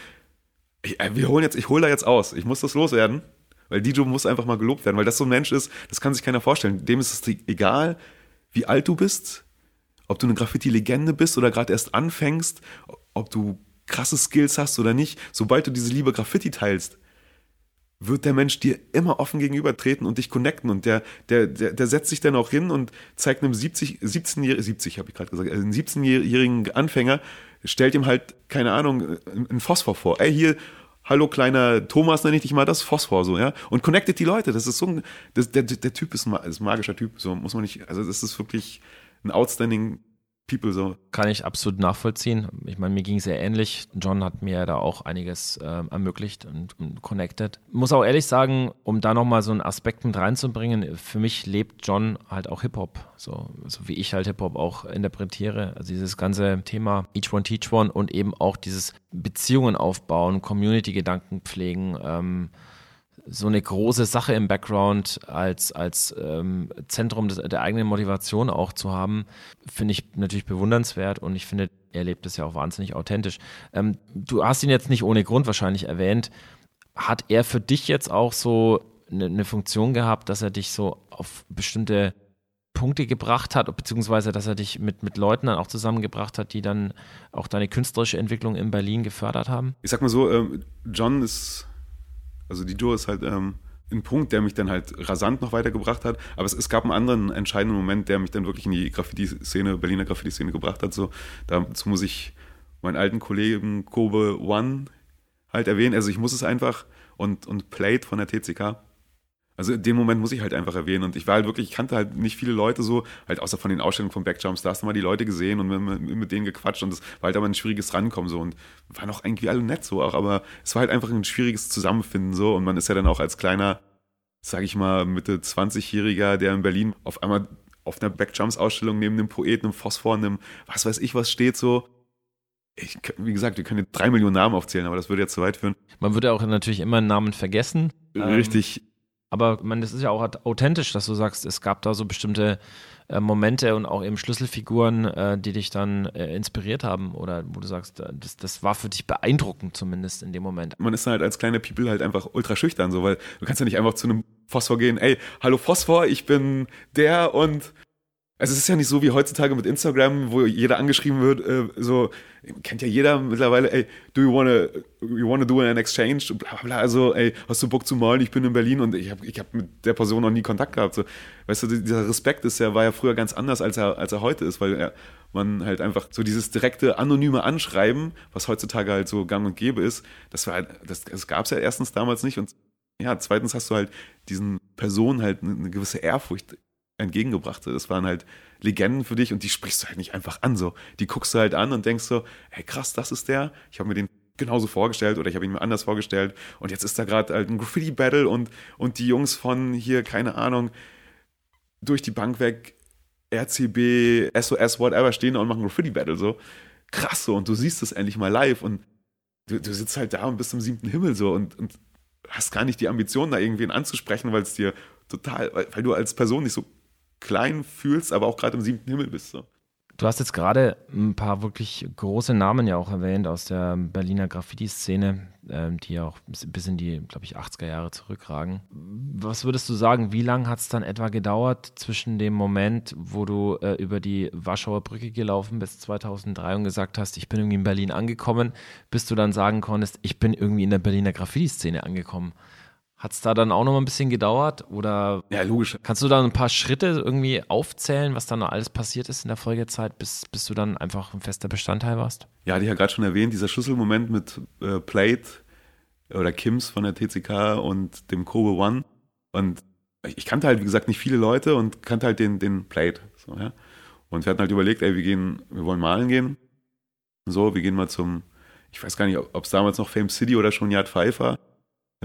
ich, äh, wir holen jetzt, ich hole da jetzt aus. Ich muss das loswerden. Weil Dijo muss einfach mal gelobt werden, weil das so ein Mensch ist, das kann sich keiner vorstellen. Dem ist es egal, wie alt du bist, ob du eine Graffiti-Legende bist oder gerade erst anfängst, ob du krasse Skills hast oder nicht, sobald du diese Liebe Graffiti teilst, wird der Mensch dir immer offen gegenübertreten und dich connecten. Und der, der, der, der setzt sich dann auch hin und zeigt einem 70, 17-jährigen, 70 habe ich gerade gesagt, also einen 17-jährigen Anfänger, stellt ihm halt, keine Ahnung, einen Phosphor vor. Ey, hier, hallo kleiner Thomas, nenne ich dich mal, das Phosphor so, ja. Und connectet die Leute. Das ist so ein, das, der, der Typ ist, ist ein magischer Typ, so muss man nicht, also das ist wirklich ein outstanding People so. Kann ich absolut nachvollziehen. Ich meine, mir ging es sehr ähnlich. John hat mir da auch einiges äh, ermöglicht und, und, connected. Muss auch ehrlich sagen, um da nochmal so einen Aspekt mit reinzubringen, für mich lebt John halt auch Hip-Hop. So, so wie ich halt Hip-Hop auch interpretiere. Also dieses ganze Thema Each One Teach One und eben auch dieses Beziehungen aufbauen, Community-Gedanken pflegen, ähm, so eine große Sache im Background als, als ähm, Zentrum des, der eigenen Motivation auch zu haben, finde ich natürlich bewundernswert und ich finde, er lebt es ja auch wahnsinnig authentisch. Ähm, du hast ihn jetzt nicht ohne Grund wahrscheinlich erwähnt. Hat er für dich jetzt auch so eine, eine Funktion gehabt, dass er dich so auf bestimmte Punkte gebracht hat, beziehungsweise dass er dich mit, mit Leuten dann auch zusammengebracht hat, die dann auch deine künstlerische Entwicklung in Berlin gefördert haben? Ich sag mal so, ähm, John ist also die Duo ist halt ähm, ein Punkt, der mich dann halt rasant noch weitergebracht hat. Aber es, es, gab einen anderen entscheidenden Moment, der mich dann wirklich in die Graffiti-Szene, Berliner Graffiti-Szene gebracht hat. So, dazu muss ich meinen alten Kollegen Kobe One halt erwähnen. Also ich muss es einfach und, und Plate von der TCK also in dem Moment muss ich halt einfach erwähnen. Und ich war halt wirklich, ich kannte halt nicht viele Leute so, halt außer von den Ausstellungen von Backjumps, da hast du mal die Leute gesehen und mit, denen gequatscht und es war halt aber ein schwieriges Rankommen so und waren auch irgendwie alle nett so auch, aber es war halt einfach ein schwieriges Zusammenfinden so und man ist ja dann auch als kleiner, sag ich mal, Mitte 20-Jähriger, der in Berlin auf einmal auf einer Backjumps-Ausstellung neben einem Poeten, einem Phosphor, einem was weiß ich was steht so, ich, wie gesagt, wir können drei Millionen Namen aufzählen, aber das würde jetzt zu weit führen. Man würde auch natürlich immer einen Namen vergessen. Richtig. Ähm, aber man, das ist ja auch authentisch, dass du sagst, es gab da so bestimmte äh, Momente und auch eben Schlüsselfiguren, äh, die dich dann äh, inspiriert haben oder wo du sagst, äh, das, das war für dich beeindruckend zumindest in dem Moment. Man ist halt als kleiner People halt einfach ultra schüchtern, so, weil du kannst ja nicht einfach zu einem Phosphor gehen, ey, hallo Phosphor, ich bin der und also es ist ja nicht so wie heutzutage mit Instagram, wo jeder angeschrieben wird, äh, so kennt ja jeder mittlerweile, ey, do you wanna, you wanna do an exchange? Bla, bla, also, ey, hast du Bock zu malen? Ich bin in Berlin und ich habe ich hab mit der Person noch nie Kontakt gehabt. So, weißt du, dieser Respekt ist ja, war ja früher ganz anders, als er, als er heute ist, weil er, man halt einfach so dieses direkte, anonyme Anschreiben, was heutzutage halt so gang und gäbe ist, das war halt, das, das gab es ja erstens damals nicht und ja, zweitens hast du halt diesen Personen halt eine gewisse Ehrfurcht entgegengebracht. Das waren halt Legenden für dich und die sprichst du halt nicht einfach an. So, die guckst du halt an und denkst so, hey krass, das ist der. Ich habe mir den genauso vorgestellt oder ich habe ihn mir anders vorgestellt und jetzt ist da gerade halt ein Graffiti-Battle und, und die Jungs von hier, keine Ahnung, durch die Bank weg, RCB, SOS, whatever, stehen da und machen Graffiti-Battle so. Krass so und du siehst es endlich mal live und du, du sitzt halt da und bist im siebten Himmel so und, und hast gar nicht die Ambition, da irgendwen anzusprechen, weil es dir total, weil, weil du als Person nicht so klein fühlst, aber auch gerade im siebten Himmel bist. So. Du hast jetzt gerade ein paar wirklich große Namen ja auch erwähnt aus der Berliner Graffiti-Szene, ähm, die ja auch bis in die, glaube ich, 80er Jahre zurückragen. Was würdest du sagen, wie lange hat es dann etwa gedauert zwischen dem Moment, wo du äh, über die Warschauer Brücke gelaufen bist 2003 und gesagt hast, ich bin irgendwie in Berlin angekommen, bis du dann sagen konntest, ich bin irgendwie in der Berliner Graffiti-Szene angekommen? Hat es da dann auch noch mal ein bisschen gedauert? Oder ja, logisch. kannst du da ein paar Schritte irgendwie aufzählen, was da noch alles passiert ist in der Folgezeit, bis, bis du dann einfach ein fester Bestandteil warst? Ja, hatte ich ja gerade schon erwähnt, dieser Schlüsselmoment mit äh, Plate oder Kims von der TCK und dem Kobe One. Und ich kannte halt, wie gesagt, nicht viele Leute und kannte halt den, den Plate. So, ja. Und wir hatten halt überlegt, ey, wir gehen, wir wollen malen gehen. So, wir gehen mal zum, ich weiß gar nicht, ob es damals noch Fame City oder schon Yard 5 war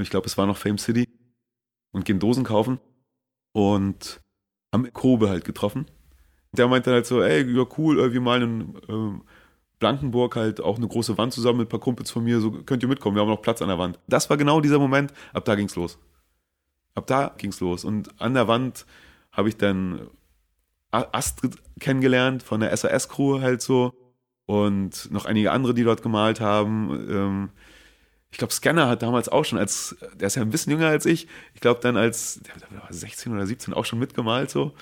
ich glaube, es war noch Fame City, und gehen Dosen kaufen und haben Kobe halt getroffen. Der meinte halt so, ey, ja cool, äh, wir malen in äh, Blankenburg halt auch eine große Wand zusammen mit ein paar Kumpels von mir, so könnt ihr mitkommen, wir haben noch Platz an der Wand. Das war genau dieser Moment, ab da ging's los. Ab da ging's los. Und an der Wand habe ich dann Astrid kennengelernt von der SAS-Crew halt so und noch einige andere, die dort gemalt haben. Ähm, ich glaube, Scanner hat damals auch schon, als, der ist ja ein bisschen jünger als ich, ich glaube dann als, der war 16 oder 17 auch schon mitgemalt so.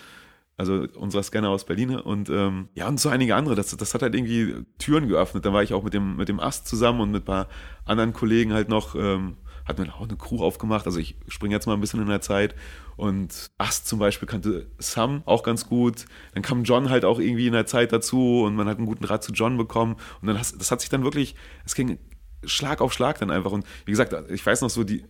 also unserer Scanner aus Berlin und ähm, ja und so einige andere. Das, das hat halt irgendwie Türen geöffnet. Da war ich auch mit dem mit dem Ast zusammen und mit ein paar anderen Kollegen halt noch. Ähm, hat mir auch eine Crew aufgemacht. Also ich springe jetzt mal ein bisschen in der Zeit. Und Ast zum Beispiel kannte Sam auch ganz gut. Dann kam John halt auch irgendwie in der Zeit dazu und man hat einen guten Draht zu John bekommen. Und dann das hat sich dann wirklich, es ging Schlag auf Schlag dann einfach. Und wie gesagt, ich weiß noch so die,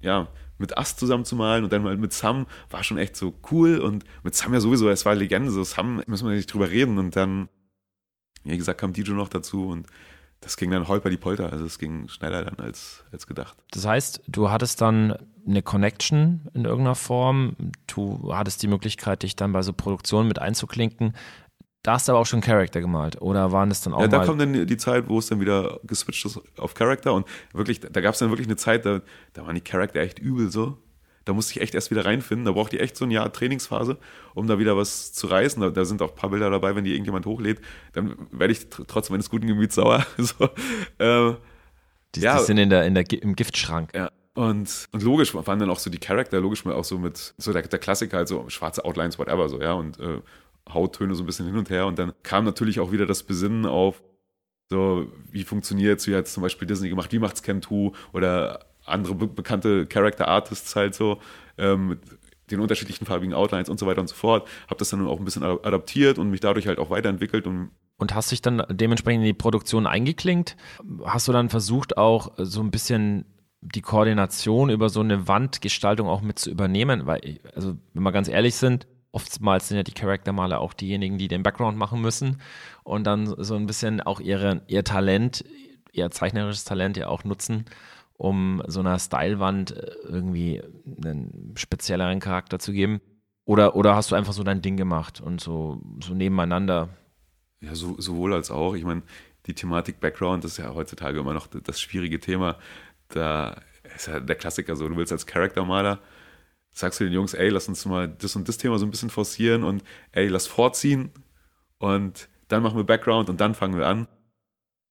ja, mit Ast zusammenzumalen und dann mal mit Sam war schon echt so cool und mit Sam ja sowieso, es war Legende, so Sam müssen wir nicht drüber reden und dann, wie gesagt, kam DJ noch dazu und das ging dann holper die Polter, also es ging schneller dann als, als gedacht. Das heißt, du hattest dann eine Connection in irgendeiner Form, du hattest die Möglichkeit, dich dann bei so Produktionen mit einzuklinken. Da hast du aber auch schon Charakter gemalt oder waren das dann auch Ja, da kam dann die Zeit, wo es dann wieder geswitcht ist auf Charakter und wirklich, da gab es dann wirklich eine Zeit, da, da waren die Charakter echt übel so. Da musste ich echt erst wieder reinfinden. Da brauchte ich echt so ein Jahr Trainingsphase, um da wieder was zu reißen. Da, da sind auch ein paar Bilder dabei, wenn die irgendjemand hochlädt, dann werde ich tr- trotzdem meines guten Gemüts sauer. so, äh, die, ja. die sind in der, in der, im Giftschrank. ja. Und, und logisch waren dann auch so die Charakter, logisch mal auch so mit, so der, der Klassiker, halt so schwarze Outlines, whatever, so, ja, und äh, Hauttöne so ein bisschen hin und her. Und dann kam natürlich auch wieder das Besinnen auf, so, wie funktioniert es, wie hat zum Beispiel Disney gemacht, wie macht's Ken 2 oder andere be bekannte Character Artists halt so, ähm, mit den unterschiedlichen farbigen Outlines und so weiter und so fort. Habe das dann auch ein bisschen ad- adaptiert und mich dadurch halt auch weiterentwickelt und Und hast dich dann dementsprechend in die Produktion eingeklinkt? Hast du dann versucht, auch so ein bisschen die Koordination über so eine Wandgestaltung auch mit zu übernehmen? Weil, also, wenn wir ganz ehrlich sind, oftmals sind ja die Charaktermaler auch diejenigen, die den Background machen müssen und dann so ein bisschen auch ihre, ihr Talent, ihr zeichnerisches Talent ja auch nutzen, um so einer Stylewand äh, irgendwie einen spezielleren Charakter zu geben. Oder, oder hast du einfach so dein Ding gemacht und so, so nebeneinander Ja, so, sowohl als auch. Ich meine, die Thematik Background ist ja heutzutage immer noch das schwierige Thema. Da ist ja der Klassiker so, du willst als Charaktermaler, sagst du den Jungs, ey, lass uns mal das und das Thema so ein bisschen forcieren und ey, lass vorziehen und dann machen wir Background und dann fangen wir an.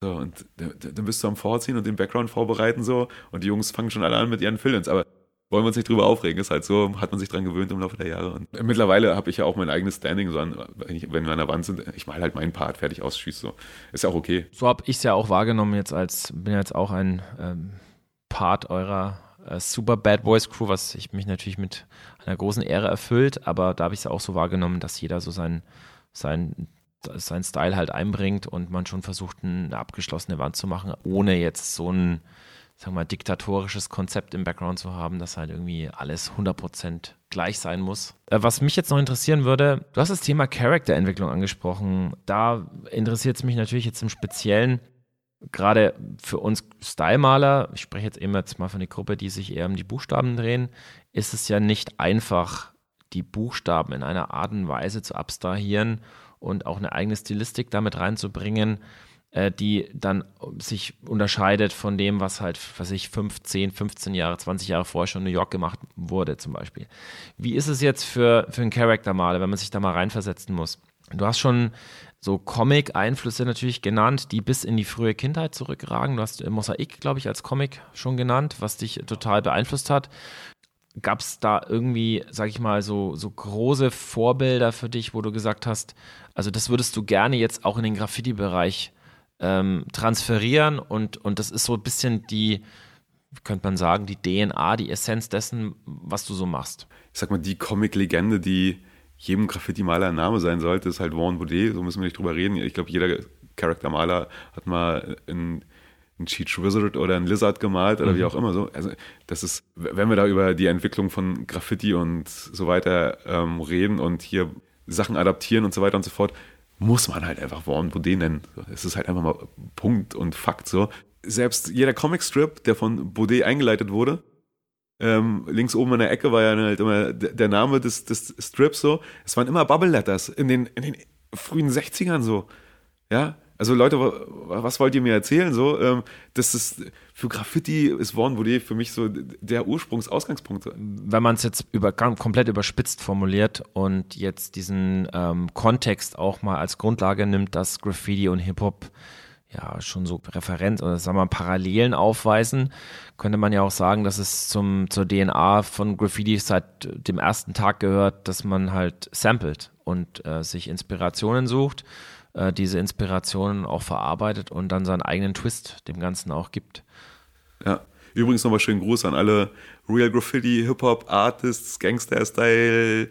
So, und dann bist du am Vorziehen und den Background vorbereiten so und die Jungs fangen schon alle an mit ihren Fill-ins, aber wollen wir uns nicht drüber aufregen, ist halt so, hat man sich dran gewöhnt im Laufe der Jahre. Und mittlerweile habe ich ja auch mein eigenes Standing, so an, wenn, ich, wenn wir an der Wand sind, ich mal halt meinen Part fertig aus, schieß so. Ist ja auch okay. So habe ich es ja auch wahrgenommen jetzt als, bin jetzt auch ein ähm, Part eurer Super Bad Boys Crew, was ich mich natürlich mit einer großen Ehre erfüllt, aber da habe ich es auch so wahrgenommen, dass jeder so sein, sein, sein Style halt einbringt und man schon versucht, eine abgeschlossene Wand zu machen, ohne jetzt so ein, sagen wir mal, diktatorisches Konzept im Background zu haben, dass halt irgendwie alles 100% gleich sein muss. Äh, Was mich jetzt noch interessieren würde, du hast das Thema Charakterentwicklung angesprochen. Da interessiert es mich natürlich jetzt im Speziellen, gerade für uns Stylemaler, ich spreche jetzt eben jetzt mal von der Gruppe, die sich eher um die Buchstaben drehen, ist es ja nicht einfach, die Buchstaben in einer Art und Weise zu abstrahieren und auch eine eigene Stilistik damit reinzubringen, äh, die dann sich unterscheidet von dem, was halt, was ich 15, 15 Jahre, 20 Jahre vorher schon in New York gemacht wurde, zum Beispiel. Wie ist es jetzt für, für einen Charaktermaler, wenn man sich da mal reinversetzen muss? Du hast schon so Comic-Einflüsse natürlich genannt, die bis in die frühe Kindheit zurückragen. Du hast äh, Mosaik, glaube ich, als Comic schon genannt, was dich total beeinflusst hat. Gab es da irgendwie, sag ich mal, so, so große Vorbilder für dich, wo du gesagt hast, also das würdest du gerne jetzt auch in den Graffiti-Bereich ähm, transferieren und, und das ist so ein bisschen die, könnte man sagen, die DNA, die Essenz dessen, was du so machst. Ich sag mal, die Comic-Legende, die jedem Graffiti-Maler ein Name sein sollte, ist halt Warren Boudet, so müssen wir nicht drüber reden. Ich glaube, jeder Charaktermaler hat mal einen, einen Cheech Wizard oder einen Lizard gemalt oder wie auch immer so. Also das ist, wenn wir da über die Entwicklung von Graffiti und so weiter ähm, reden und hier Sachen adaptieren und so weiter und so fort, muss man halt einfach Warren Boudet nennen. Es ist halt einfach mal Punkt und Fakt so. Selbst jeder Comicstrip, der von Boudet eingeleitet wurde, ähm, links oben in der Ecke war ja halt immer der Name des, des Strips so. Es waren immer Bubble Letters in den, in den frühen 60ern so. Ja, also Leute, wa- was wollt ihr mir erzählen so? Ähm, das ist für Graffiti ist Warren Boudet für mich so der Ursprungsausgangspunkt. wenn man es jetzt über, komplett überspitzt formuliert und jetzt diesen ähm, Kontext auch mal als Grundlage nimmt, dass Graffiti und Hip-Hop ja schon so Referenz oder sagen wir mal Parallelen aufweisen, könnte man ja auch sagen, dass es zum, zur DNA von Graffiti seit dem ersten Tag gehört, dass man halt samplet und äh, sich Inspirationen sucht, äh, diese Inspirationen auch verarbeitet und dann seinen eigenen Twist dem Ganzen auch gibt. Ja, übrigens nochmal schönen Gruß an alle Real Graffiti, Hip-Hop, Artists, Gangster-Style,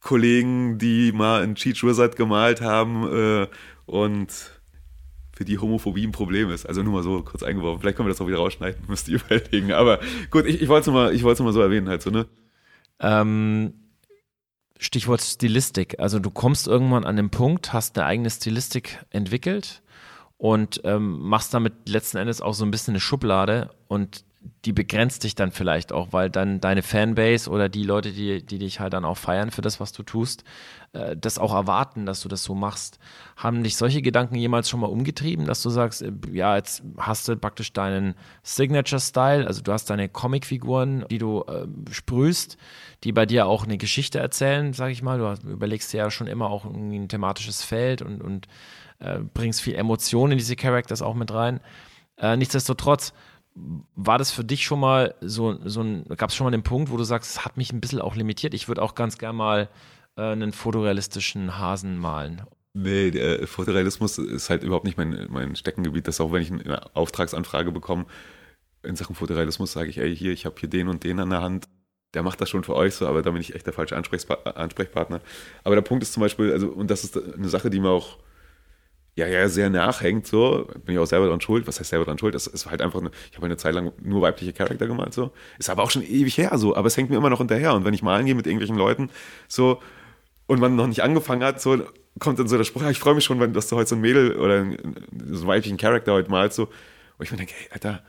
Kollegen, die mal ein Cheat Wizard gemalt haben äh, und für die Homophobie ein Problem ist. Also nur mal so kurz eingeworfen. Vielleicht können wir das auch wieder rausschneiden, müsst ihr überlegen. Aber gut, ich, ich wollte es mal, mal so erwähnen halt so, ne? Ähm, Stichwort Stilistik. Also du kommst irgendwann an den Punkt, hast eine eigene Stilistik entwickelt und ähm, machst damit letzten Endes auch so ein bisschen eine Schublade und die begrenzt dich dann vielleicht auch, weil dann deine Fanbase oder die Leute, die, die dich halt dann auch feiern für das, was du tust, äh, das auch erwarten, dass du das so machst. Haben dich solche Gedanken jemals schon mal umgetrieben, dass du sagst, äh, ja, jetzt hast du praktisch deinen Signature-Style, also du hast deine Comicfiguren, die du äh, sprühst, die bei dir auch eine Geschichte erzählen, sag ich mal. Du überlegst dir ja schon immer auch ein thematisches Feld und, und äh, bringst viel Emotion in diese Characters auch mit rein. Äh, nichtsdestotrotz, war das für dich schon mal so, so ein, gab es schon mal den Punkt, wo du sagst, es hat mich ein bisschen auch limitiert? Ich würde auch ganz gern mal äh, einen fotorealistischen Hasen malen. Nee, der Fotorealismus ist halt überhaupt nicht mein, mein Steckengebiet. Das auch, wenn ich eine Auftragsanfrage bekomme in Sachen Fotorealismus, sage ich, ey, hier, ich habe hier den und den an der Hand. Der macht das schon für euch so, aber da bin ich echt der falsche Ansprechpartner. Aber der Punkt ist zum Beispiel, also, und das ist eine Sache, die mir auch ja, ja, sehr nachhängt, so. Bin ich auch selber dran schuld. Was heißt selber dran schuld? Das ist halt einfach, eine, ich habe eine Zeit lang nur weibliche Charakter gemalt, so. Ist aber auch schon ewig her, so. Aber es hängt mir immer noch hinterher. Und wenn ich malen gehe mit irgendwelchen Leuten, so, und man noch nicht angefangen hat, so, kommt dann so der Spruch, ja, ich freue mich schon, wenn, dass du heute so ein Mädel oder so einen weiblichen Charakter heute malst, so. Und ich mir denke, hey, Alter,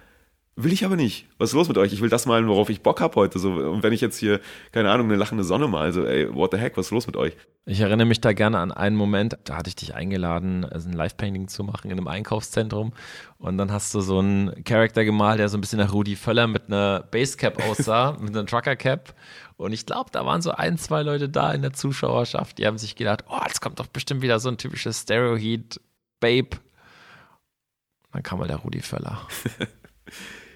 Will ich aber nicht. Was ist los mit euch? Ich will das malen, worauf ich Bock habe heute. So, und wenn ich jetzt hier, keine Ahnung, eine lachende Sonne mal, also ey, what the heck, was ist los mit euch? Ich erinnere mich da gerne an einen Moment, da hatte ich dich eingeladen, also ein Live-Painting zu machen in einem Einkaufszentrum. Und dann hast du so einen Charakter gemalt, der so ein bisschen nach Rudi Völler mit einer Basecap aussah, mit einer Trucker-Cap. Und ich glaube, da waren so ein, zwei Leute da in der Zuschauerschaft, die haben sich gedacht, oh, jetzt kommt doch bestimmt wieder so ein typisches Stereo-Heat-Babe. Dann kam mal der Rudi Völler.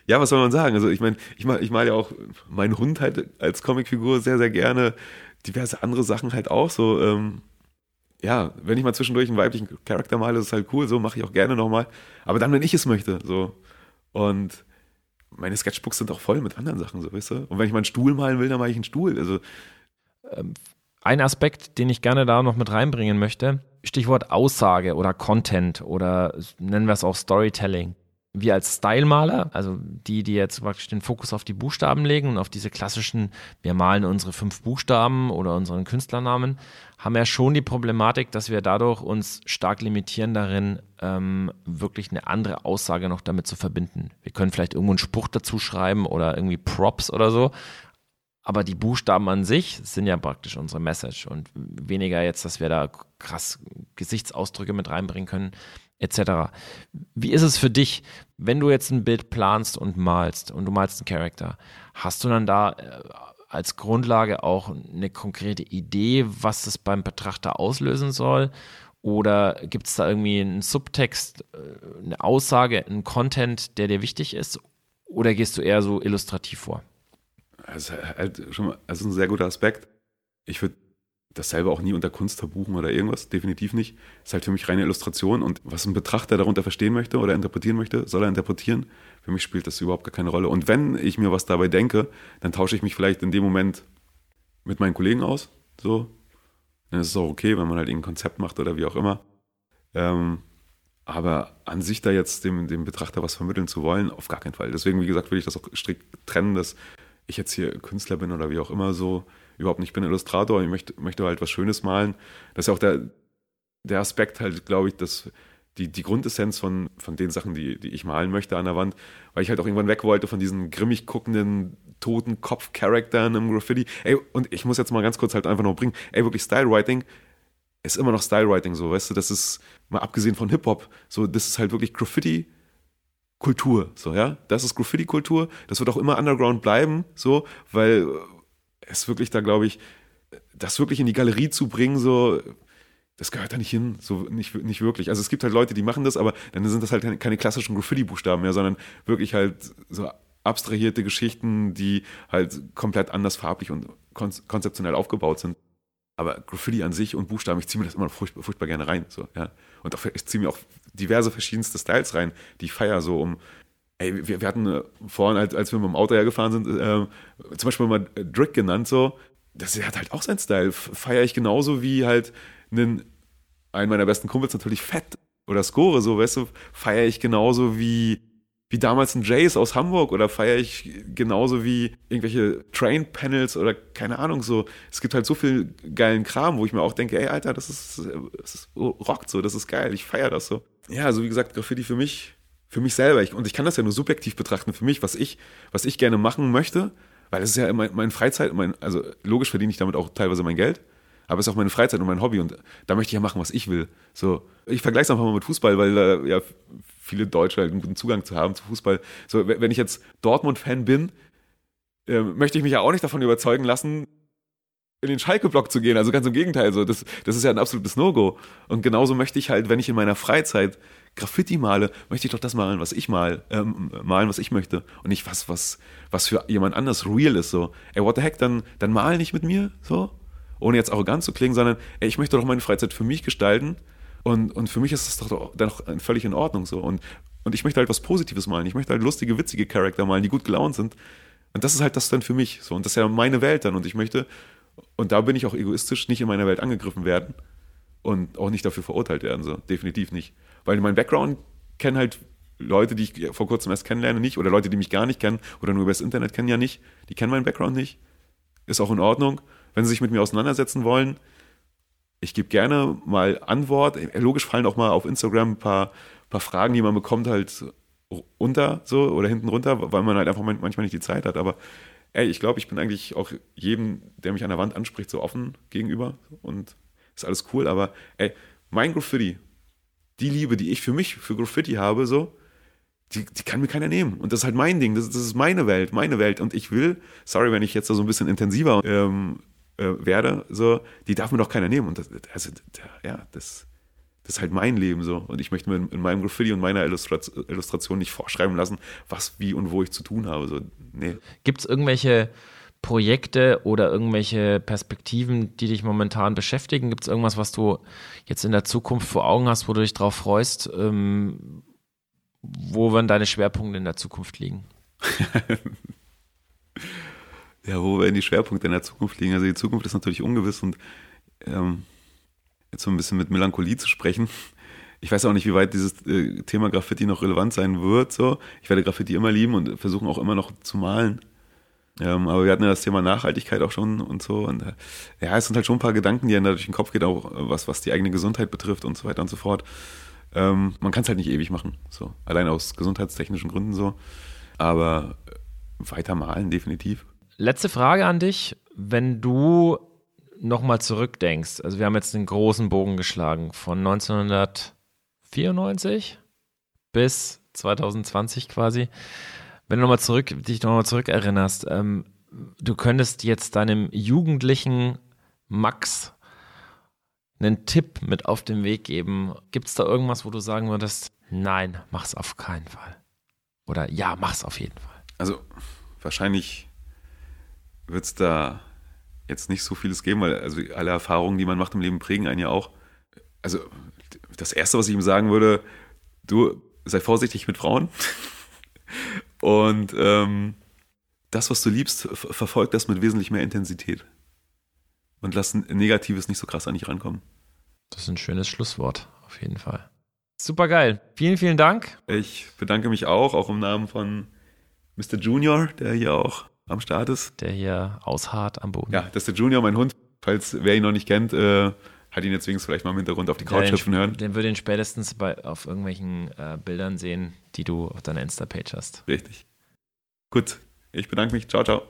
ja, was soll man sagen? Also ich meine, ich mal, ich mal ja auch meinen Hund halt als Comicfigur sehr, sehr gerne. Diverse andere Sachen halt auch so. Ähm, ja, wenn ich mal zwischendurch einen weiblichen Charakter male, ist es halt cool, so mache ich auch gerne nochmal. Aber dann, wenn ich es möchte, so. Und meine Sketchbooks sind auch voll mit anderen Sachen, so, weißt du? Und wenn ich mal einen Stuhl malen will, dann mache ich einen Stuhl. Also. Ähm, ein Aspekt, den ich gerne da noch mit reinbringen möchte, Stichwort Aussage oder Content oder nennen wir es auch Storytelling wir als Stylemaler, also die, die jetzt praktisch den Fokus auf die Buchstaben legen und auf diese klassischen, wir malen unsere fünf Buchstaben oder unseren Künstlernamen, haben ja schon die Problematik, dass wir dadurch uns stark limitieren darin, ähm, wirklich eine andere Aussage noch damit zu verbinden. Wir können vielleicht irgendwo einen Spruch dazu schreiben oder irgendwie Props oder so, aber die Buchstaben an sich sind ja praktisch unsere Message und weniger jetzt, dass wir da krass Gesichtsausdrücke mit reinbringen können etc. Wie ist es für dich, wenn du jetzt ein Bild planst und malst und du malst einen Charakter, hast du dann da äh, als Grundlage auch eine konkrete Idee, was es beim Betrachter auslösen soll? Oder gibt es da irgendwie einen Subtext, äh, eine Aussage, einen Content, der dir wichtig ist? Oder gehst du eher so illustrativ vor? Halt schon mal, also ein sehr guter Aspekt. Ich würde das selber auch nie unter Kunst verbuchen oder irgendwas, definitiv nicht. Ist halt für mich reine Illustration und was ein Betrachter darunter verstehen möchte oder interpretieren möchte, soll er interpretieren. Für mich spielt das überhaupt gar keine Rolle. Und wenn ich mir was dabei denke, dann tausche ich mich vielleicht in dem Moment mit meinen Kollegen aus. So. Dann ist es auch okay, wenn man halt ein Konzept macht oder wie auch immer. Ähm, aber an sich da jetzt dem, dem Betrachter was vermitteln zu wollen, auf gar keinen Fall. Deswegen, wie gesagt, will ich das auch strikt trennen, dass ich jetzt hier Künstler bin oder wie auch immer so überhaupt nicht, ich bin Illustrator, ich möchte, möchte halt was Schönes malen. Das ist auch der, der Aspekt halt, glaube ich, dass die, die Grundessenz von, von den Sachen, die, die ich malen möchte an der Wand, weil ich halt auch irgendwann weg wollte von diesen grimmig guckenden, toten Kopf-Charakteren im Graffiti. Ey, und ich muss jetzt mal ganz kurz halt einfach noch bringen, ey, wirklich Style-Writing ist immer noch Style-Writing so, weißt du, das ist, mal abgesehen von Hip-Hop, so, das ist halt wirklich Graffiti, Kultur, so, ja. Das ist Graffiti-Kultur. Das wird auch immer Underground bleiben, so, weil es wirklich da, glaube ich, das wirklich in die Galerie zu bringen, so, das gehört da nicht hin, so nicht, nicht wirklich. Also es gibt halt Leute, die machen das, aber dann sind das halt keine, klassischen Graffiti-Buchstaben mehr, sondern wirklich halt so abstrahierte Geschichten, die halt komplett anders farblich und konzeptionell aufgebaut sind. Aber Graffiti an sich und Buchstaben, ich ziehe mir das immer furchtbar, furchtbar gerne rein. So, ja. Und auch, ich ziehe mir auch diverse verschiedenste Styles rein, die ich feiere, so um. Ey, wir, wir hatten äh, vorhin, als, als wir mit dem Auto hergefahren sind, äh, zum Beispiel mal Drick genannt, so. Das hat halt auch seinen Style. Feiere ich genauso wie halt einen, einen meiner besten Kumpels natürlich Fett oder Score, so, weißt du, feiere ich genauso wie wie damals ein Jace aus Hamburg oder feiere ich genauso wie irgendwelche Train-Panels oder keine Ahnung so. Es gibt halt so viel geilen Kram, wo ich mir auch denke, ey, Alter, das ist, das ist rockt so, das ist geil, ich feiere das so. Ja, also wie gesagt, Graffiti für mich, für mich selber. Ich, und ich kann das ja nur subjektiv betrachten für mich, was ich, was ich gerne machen möchte, weil es ist ja mein, mein Freizeit, mein, also logisch verdiene ich damit auch teilweise mein Geld aber es ist auch meine Freizeit und mein Hobby und da möchte ich ja machen, was ich will. So, ich vergleiche es einfach mal mit Fußball, weil da ja viele Deutsche halt einen guten Zugang zu haben zu Fußball. So, wenn ich jetzt Dortmund-Fan bin, äh, möchte ich mich ja auch nicht davon überzeugen lassen, in den Schalke-Block zu gehen. Also ganz im Gegenteil, so, das, das ist ja ein absolutes No-Go. Und genauso möchte ich halt, wenn ich in meiner Freizeit Graffiti male, möchte ich doch das malen, was ich mal, ähm, malen, was ich möchte. Und nicht was, was, was für jemand anders real ist. So, ey, what the heck, dann, dann mal nicht mit mir, so. Ohne jetzt arrogant zu klingen, sondern ey, ich möchte doch meine Freizeit für mich gestalten und, und für mich ist das doch dann auch völlig in Ordnung so. Und, und ich möchte halt was Positives malen. Ich möchte halt lustige, witzige Charakter malen, die gut gelaunt sind. Und das ist halt das dann für mich. So. Und das ist ja meine Welt dann. Und ich möchte, und da bin ich auch egoistisch, nicht in meiner Welt angegriffen werden und auch nicht dafür verurteilt werden. So. Definitiv nicht. Weil mein Background kennen halt Leute, die ich vor kurzem erst kennenlerne, nicht. Oder Leute, die mich gar nicht kennen oder nur über das Internet kennen, ja nicht. Die kennen meinen Background nicht. Ist auch in Ordnung. Wenn sie sich mit mir auseinandersetzen wollen, ich gebe gerne mal Antwort. Logisch fallen auch mal auf Instagram ein paar, paar Fragen, die man bekommt, halt unter so oder hinten runter, weil man halt einfach manchmal nicht die Zeit hat. Aber ey, ich glaube, ich bin eigentlich auch jedem, der mich an der Wand anspricht, so offen gegenüber und ist alles cool. Aber ey, mein Graffiti, die Liebe, die ich für mich, für Graffiti habe, so, die, die kann mir keiner nehmen. Und das ist halt mein Ding. Das, das ist meine Welt, meine Welt. Und ich will, sorry, wenn ich jetzt so ein bisschen intensiver ähm, äh, werde, so, die darf mir doch keiner nehmen. Und das, also, ja, das, das ist halt mein Leben so. Und ich möchte mir in, in meinem Graffiti und meiner Illustration, Illustration nicht vorschreiben lassen, was, wie und wo ich zu tun habe. So, nee. Gibt es irgendwelche Projekte oder irgendwelche Perspektiven, die dich momentan beschäftigen? Gibt es irgendwas, was du jetzt in der Zukunft vor Augen hast, wo du dich drauf freust? Ähm, wo werden deine Schwerpunkte in der Zukunft liegen? ja, wo werden die Schwerpunkte in der Zukunft liegen? Also die Zukunft ist natürlich ungewiss und ähm, jetzt so ein bisschen mit Melancholie zu sprechen. Ich weiß auch nicht, wie weit dieses äh, Thema Graffiti noch relevant sein wird. So. Ich werde Graffiti immer lieben und versuchen auch immer noch zu malen. Ähm, aber wir hatten ja das Thema Nachhaltigkeit auch schon und so. Und äh, ja, es sind halt schon ein paar Gedanken, die einem da durch den Kopf gehen, auch äh, was, was die eigene Gesundheit betrifft und so weiter und so fort. Ähm, man kann es halt nicht ewig machen. So. Allein aus gesundheitstechnischen Gründen so. Aber äh, weiter malen, definitiv. Letzte Frage an dich. Wenn du nochmal zurückdenkst, also wir haben jetzt einen großen Bogen geschlagen von 1994 bis 2020 quasi. Wenn du nochmal zurück, dich nochmal zurückerinnerst, ähm, du könntest jetzt deinem jugendlichen Max einen Tipp mit auf den Weg geben. Gibt es da irgendwas, wo du sagen würdest, nein, mach's auf keinen Fall? Oder ja, mach's auf jeden Fall? Also wahrscheinlich wird es da jetzt nicht so vieles geben, weil also alle Erfahrungen, die man macht im Leben, prägen einen ja auch. Also das Erste, was ich ihm sagen würde, du sei vorsichtig mit Frauen und ähm, das, was du liebst, verfolg das mit wesentlich mehr Intensität und lass ein Negatives nicht so krass an dich rankommen. Das ist ein schönes Schlusswort, auf jeden Fall. Super geil. Vielen, vielen Dank. Ich bedanke mich auch, auch im Namen von Mr. Junior, der hier auch am Start ist. Der hier ausharrt am Boden. Ja, das ist der Junior, mein Hund. Falls wer ihn noch nicht kennt, äh, hat ihn jetzt wenigstens vielleicht mal im Hintergrund auf die Couch hüpfen hören. Den würde ihn spätestens bei, auf irgendwelchen äh, Bildern sehen, die du auf deiner Insta-Page hast. Richtig. Gut, ich bedanke mich. Ciao, ciao.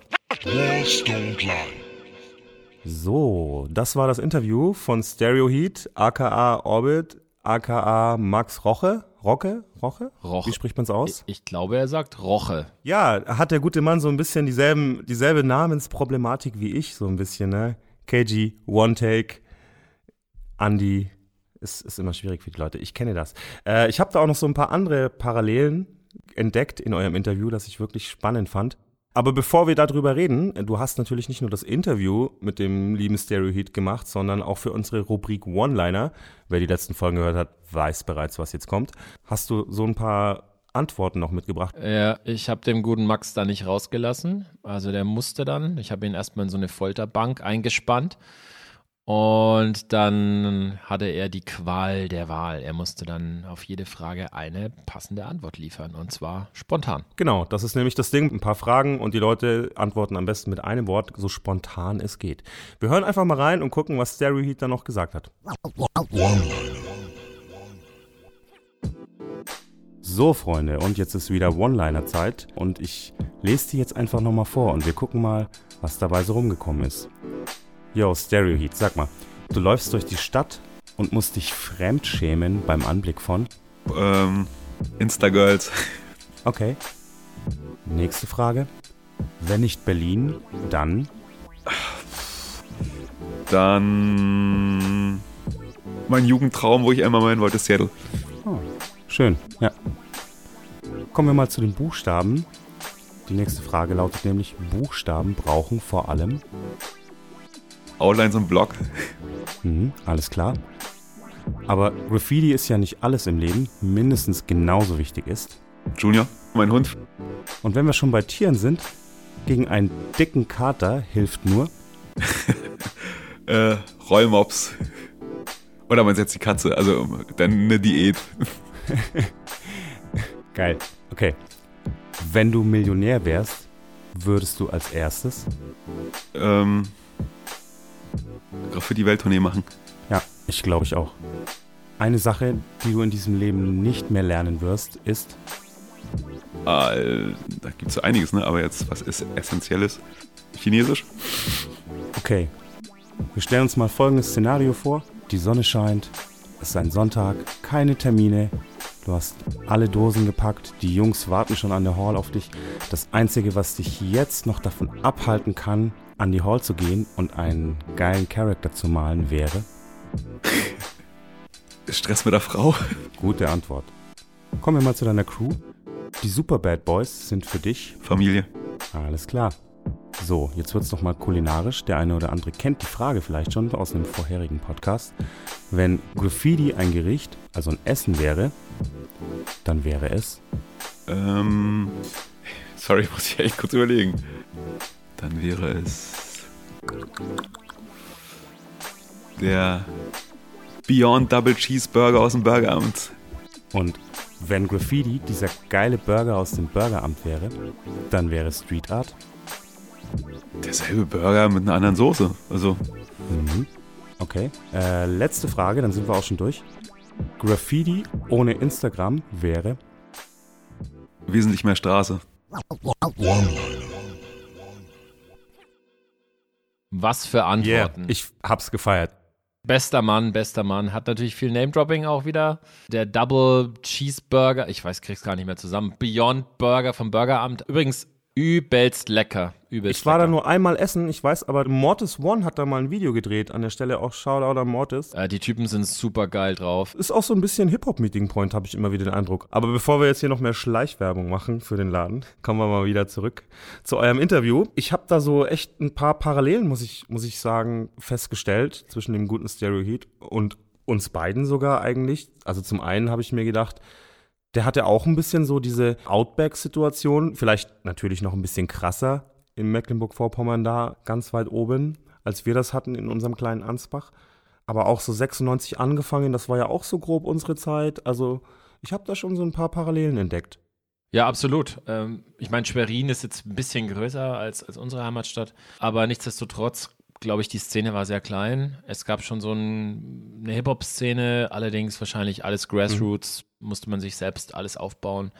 So, das war das Interview von Stereo Heat, aka Orbit, aka Max Roche. Rocke? Roche? Roche. Wie spricht man es aus? Ich, ich, glaube, er sagt Roche. Ja, hat der gute Mann so ein bisschen dieselben, dieselbe Namensproblematik wie ich, so ein bisschen, ne? KG, One Take, Andy, ist, ist immer schwierig für die Leute. Ich kenne das. Äh, ich habe da auch noch so ein paar andere Parallelen entdeckt in eurem Interview, das ich wirklich spannend fand. Aber bevor wir darüber reden, du hast natürlich nicht nur das Interview mit dem lieben Stereo Heat gemacht, sondern auch für unsere Rubrik One-Liner, wer die letzten Folgen gehört hat, weiß bereits, was jetzt kommt. Hast du so ein paar Antworten noch mitgebracht? Ja, ich habe dem guten Max da nicht rausgelassen. Also der musste dann. Ich habe ihn erstmal in so eine Folterbank eingespannt und dann hatte er die Qual der Wahl. Er musste dann auf jede Frage eine passende Antwort liefern und zwar spontan. Genau, das ist nämlich das Ding. Ein paar Fragen und die Leute antworten am besten mit einem Wort, so spontan es geht. Wir hören einfach mal rein und gucken, was Stereo Heat da noch gesagt hat. So, Freunde, und jetzt ist wieder One-Liner-Zeit und ich lese die jetzt einfach nochmal vor und wir gucken mal, was dabei so rumgekommen ist. Yo, Stereo Heat, sag mal, du läufst durch die Stadt und musst dich fremdschämen beim Anblick von? Ähm, Instagirls. Okay. Nächste Frage. Wenn nicht Berlin, dann? Dann mein Jugendtraum, wo ich einmal mal hin wollte, Seattle. Oh, schön, ja. Kommen wir mal zu den Buchstaben. Die nächste Frage lautet nämlich, Buchstaben brauchen vor allem Outlines und Block. Mhm, alles klar. Aber Graffiti ist ja nicht alles im Leben, mindestens genauso wichtig ist. Junior, mein Hund. Und wenn wir schon bei Tieren sind, gegen einen dicken Kater hilft nur. äh, Rollmops. Oder man setzt die Katze, also dann eine Diät. Geil. Okay. Wenn du Millionär wärst, würdest du als erstes? Ähm, für die Welttournee machen. Ja, ich glaube ich auch. Eine Sache, die du in diesem Leben nicht mehr lernen wirst, ist. Äh, da gibt es so einiges, ne? Aber jetzt, was ist Essentielles? Chinesisch? Okay. Wir stellen uns mal folgendes Szenario vor. Die Sonne scheint, es ist ein Sonntag, keine Termine, du hast alle Dosen gepackt, die Jungs warten schon an der Hall auf dich. Das Einzige, was dich jetzt noch davon abhalten kann, an die Hall zu gehen und einen geilen Charakter zu malen wäre? Stress mit der Frau. Gute Antwort. Kommen wir mal zu deiner Crew. Die Super Bad Boys sind für dich Familie. Alles klar. So, jetzt wird es nochmal kulinarisch. Der eine oder andere kennt die Frage vielleicht schon aus einem vorherigen Podcast. Wenn Graffiti ein Gericht, also ein Essen wäre, dann wäre es. Ähm, sorry, muss ich echt kurz überlegen. Dann wäre es der Beyond Double Cheeseburger aus dem Burgeramt. Und wenn Graffiti dieser geile Burger aus dem Burgeramt wäre, dann wäre Street Art. Derselbe Burger mit einer anderen Soße. Also. Mhm. Okay. Äh, letzte Frage, dann sind wir auch schon durch. Graffiti ohne Instagram wäre. Wesentlich mehr Straße. Was für Antworten. Yeah, ich hab's gefeiert. Bester Mann, bester Mann. Hat natürlich viel Name-Dropping auch wieder. Der Double Cheeseburger, ich weiß, krieg's gar nicht mehr zusammen. Beyond Burger vom Burgeramt. Übrigens, Übelst lecker. Übelst ich war lecker. da nur einmal essen, ich weiß, aber Mortis One hat da mal ein Video gedreht. An der Stelle auch Shoutout an Mortis. Äh, die Typen sind super geil drauf. Ist auch so ein bisschen Hip-Hop-Meeting-Point, habe ich immer wieder den Eindruck. Aber bevor wir jetzt hier noch mehr Schleichwerbung machen für den Laden, kommen wir mal wieder zurück zu eurem Interview. Ich habe da so echt ein paar Parallelen, muss ich, muss ich sagen, festgestellt zwischen dem guten Stereo Heat und uns beiden sogar eigentlich. Also zum einen habe ich mir gedacht, der hatte auch ein bisschen so diese Outback-Situation, vielleicht natürlich noch ein bisschen krasser in Mecklenburg-Vorpommern da ganz weit oben, als wir das hatten in unserem kleinen Ansbach. Aber auch so 96 angefangen, das war ja auch so grob unsere Zeit. Also ich habe da schon so ein paar Parallelen entdeckt. Ja, absolut. Ähm, ich meine, Schwerin ist jetzt ein bisschen größer als, als unsere Heimatstadt, aber nichtsdestotrotz glaube ich, die Szene war sehr klein. Es gab schon so ein, eine Hip-Hop-Szene, allerdings wahrscheinlich alles Grassroots, mhm. Musste man sich selbst alles aufbauen.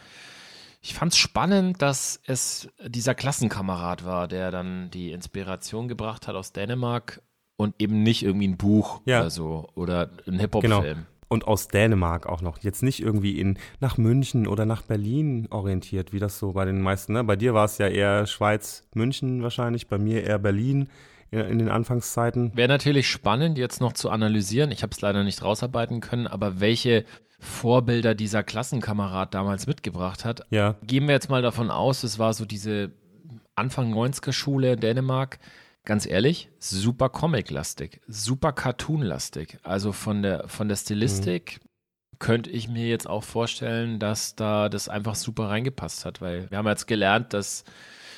Ich fand es spannend, dass es dieser Klassenkamerad war, der dann die Inspiration gebracht hat aus Dänemark und eben nicht irgendwie ein Buch ja. oder so oder ein Hip-Hop-Film. Genau. Und aus Dänemark auch noch. Jetzt nicht irgendwie in nach München oder nach Berlin orientiert, wie das so bei den meisten. Ne? Bei dir war es ja eher Schweiz, München wahrscheinlich, bei mir eher Berlin in den Anfangszeiten. Wäre natürlich spannend, jetzt noch zu analysieren. Ich habe es leider nicht rausarbeiten können, aber welche Vorbilder dieser Klassenkamerad damals mitgebracht hat. Ja. Gehen wir jetzt mal davon aus, es war so diese Anfang 90er Schule in Dänemark. Ganz ehrlich, super Comic-lastig, super Cartoon-lastig. Also von der, von der Stilistik mhm. könnte ich mir jetzt auch vorstellen, dass da das einfach super reingepasst hat, weil wir haben jetzt gelernt, dass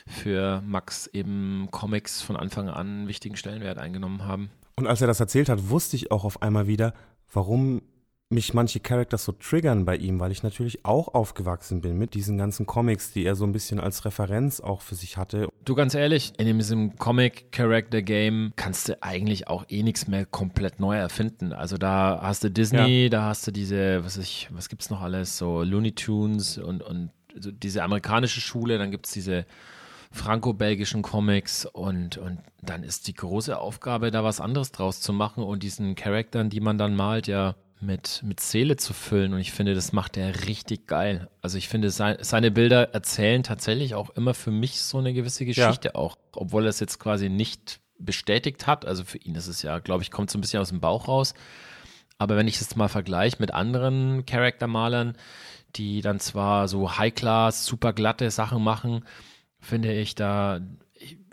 für Max eben Comics von Anfang an einen wichtigen Stellenwert eingenommen haben. Und als er das erzählt hat, wusste ich auch auf einmal wieder, warum mich manche Characters so triggern bei ihm, weil ich natürlich auch aufgewachsen bin mit diesen ganzen Comics, die er so ein bisschen als Referenz auch für sich hatte. Du ganz ehrlich, in diesem Comic-Character-Game kannst du eigentlich auch eh nichts mehr komplett neu erfinden. Also da hast du Disney, ja. da hast du diese, was ich, was gibt's noch alles, so Looney Tunes und, und so diese amerikanische Schule, dann gibt es diese franco-belgischen Comics und, und dann ist die große Aufgabe, da was anderes draus zu machen und diesen Charaktern, die man dann malt, ja mit, mit Seele zu füllen. Und ich finde, das macht er richtig geil. Also ich finde, sein, seine Bilder erzählen tatsächlich auch immer für mich so eine gewisse Geschichte ja. auch. Obwohl er es jetzt quasi nicht bestätigt hat. Also für ihn ist es ja, glaube ich, kommt so ein bisschen aus dem Bauch raus. Aber wenn ich es mal vergleiche mit anderen Charaktermalern, die dann zwar so High-Class, super glatte Sachen machen, finde ich da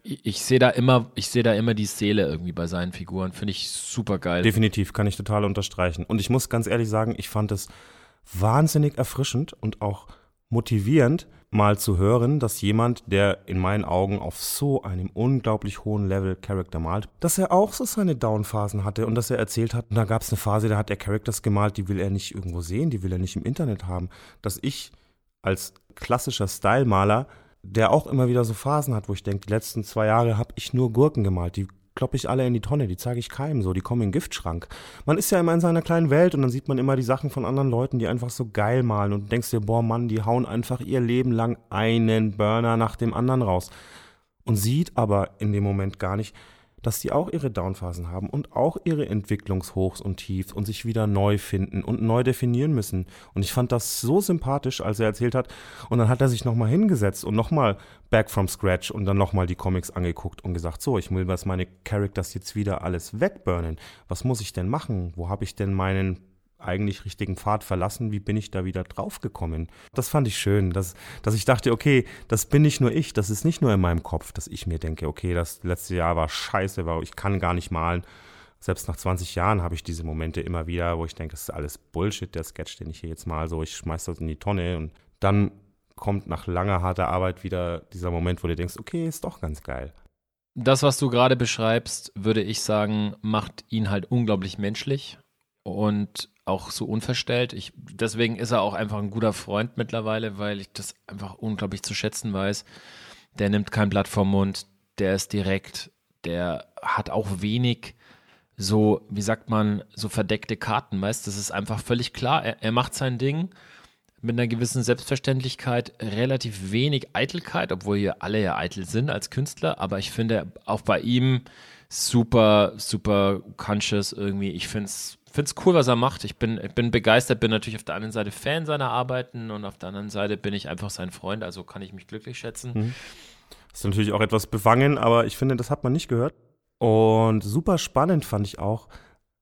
ich sehe da immer, ich sehe da immer die Seele irgendwie bei seinen Figuren. Finde ich super geil. Definitiv, kann ich total unterstreichen. Und ich muss ganz ehrlich sagen, ich fand es wahnsinnig erfrischend und auch motivierend, mal zu hören, dass jemand, der in meinen Augen auf so einem unglaublich hohen Level Charakter malt, dass er auch so seine Downphasen hatte und dass er erzählt hat, da gab es eine Phase, da hat er Characters gemalt, die will er nicht irgendwo sehen, die will er nicht im Internet haben. Dass ich als klassischer Stylemaler der auch immer wieder so Phasen hat, wo ich denke, die letzten zwei Jahre habe ich nur Gurken gemalt. Die kloppe ich alle in die Tonne, die zeige ich keinem so, die kommen in den Giftschrank. Man ist ja immer in seiner kleinen Welt und dann sieht man immer die Sachen von anderen Leuten, die einfach so geil malen und denkst dir, boah Mann, die hauen einfach ihr Leben lang einen Burner nach dem anderen raus. Und sieht aber in dem Moment gar nicht, dass die auch ihre Downphasen haben und auch ihre Entwicklungshochs und Tiefs und sich wieder neu finden und neu definieren müssen. Und ich fand das so sympathisch, als er erzählt hat. Und dann hat er sich nochmal hingesetzt und nochmal back from scratch und dann nochmal die Comics angeguckt und gesagt, so, ich will was meine Characters jetzt wieder alles wegburnen. Was muss ich denn machen? Wo habe ich denn meinen eigentlich richtigen Pfad verlassen, wie bin ich da wieder draufgekommen? Das fand ich schön, dass, dass ich dachte, okay, das bin nicht nur ich, das ist nicht nur in meinem Kopf, dass ich mir denke, okay, das letzte Jahr war scheiße, weil ich kann gar nicht malen. Selbst nach 20 Jahren habe ich diese Momente immer wieder, wo ich denke, das ist alles Bullshit, der Sketch, den ich hier jetzt mal so, ich schmeiß das in die Tonne und dann kommt nach langer harter Arbeit wieder dieser Moment, wo du denkst, okay, ist doch ganz geil. Das, was du gerade beschreibst, würde ich sagen, macht ihn halt unglaublich menschlich und auch so unverstellt. Ich, deswegen ist er auch einfach ein guter Freund mittlerweile, weil ich das einfach unglaublich zu schätzen weiß. Der nimmt kein Blatt vom Mund, der ist direkt, der hat auch wenig so, wie sagt man, so verdeckte Karten, weißt Das ist einfach völlig klar. Er, er macht sein Ding mit einer gewissen Selbstverständlichkeit, relativ wenig Eitelkeit, obwohl hier alle ja eitel sind als Künstler, aber ich finde auch bei ihm super, super conscious irgendwie. Ich finde es finde es cool, was er macht. Ich bin, bin begeistert, bin natürlich auf der einen Seite Fan seiner Arbeiten und auf der anderen Seite bin ich einfach sein Freund, also kann ich mich glücklich schätzen. Mhm. Ist natürlich auch etwas befangen, aber ich finde, das hat man nicht gehört. Und super spannend fand ich auch,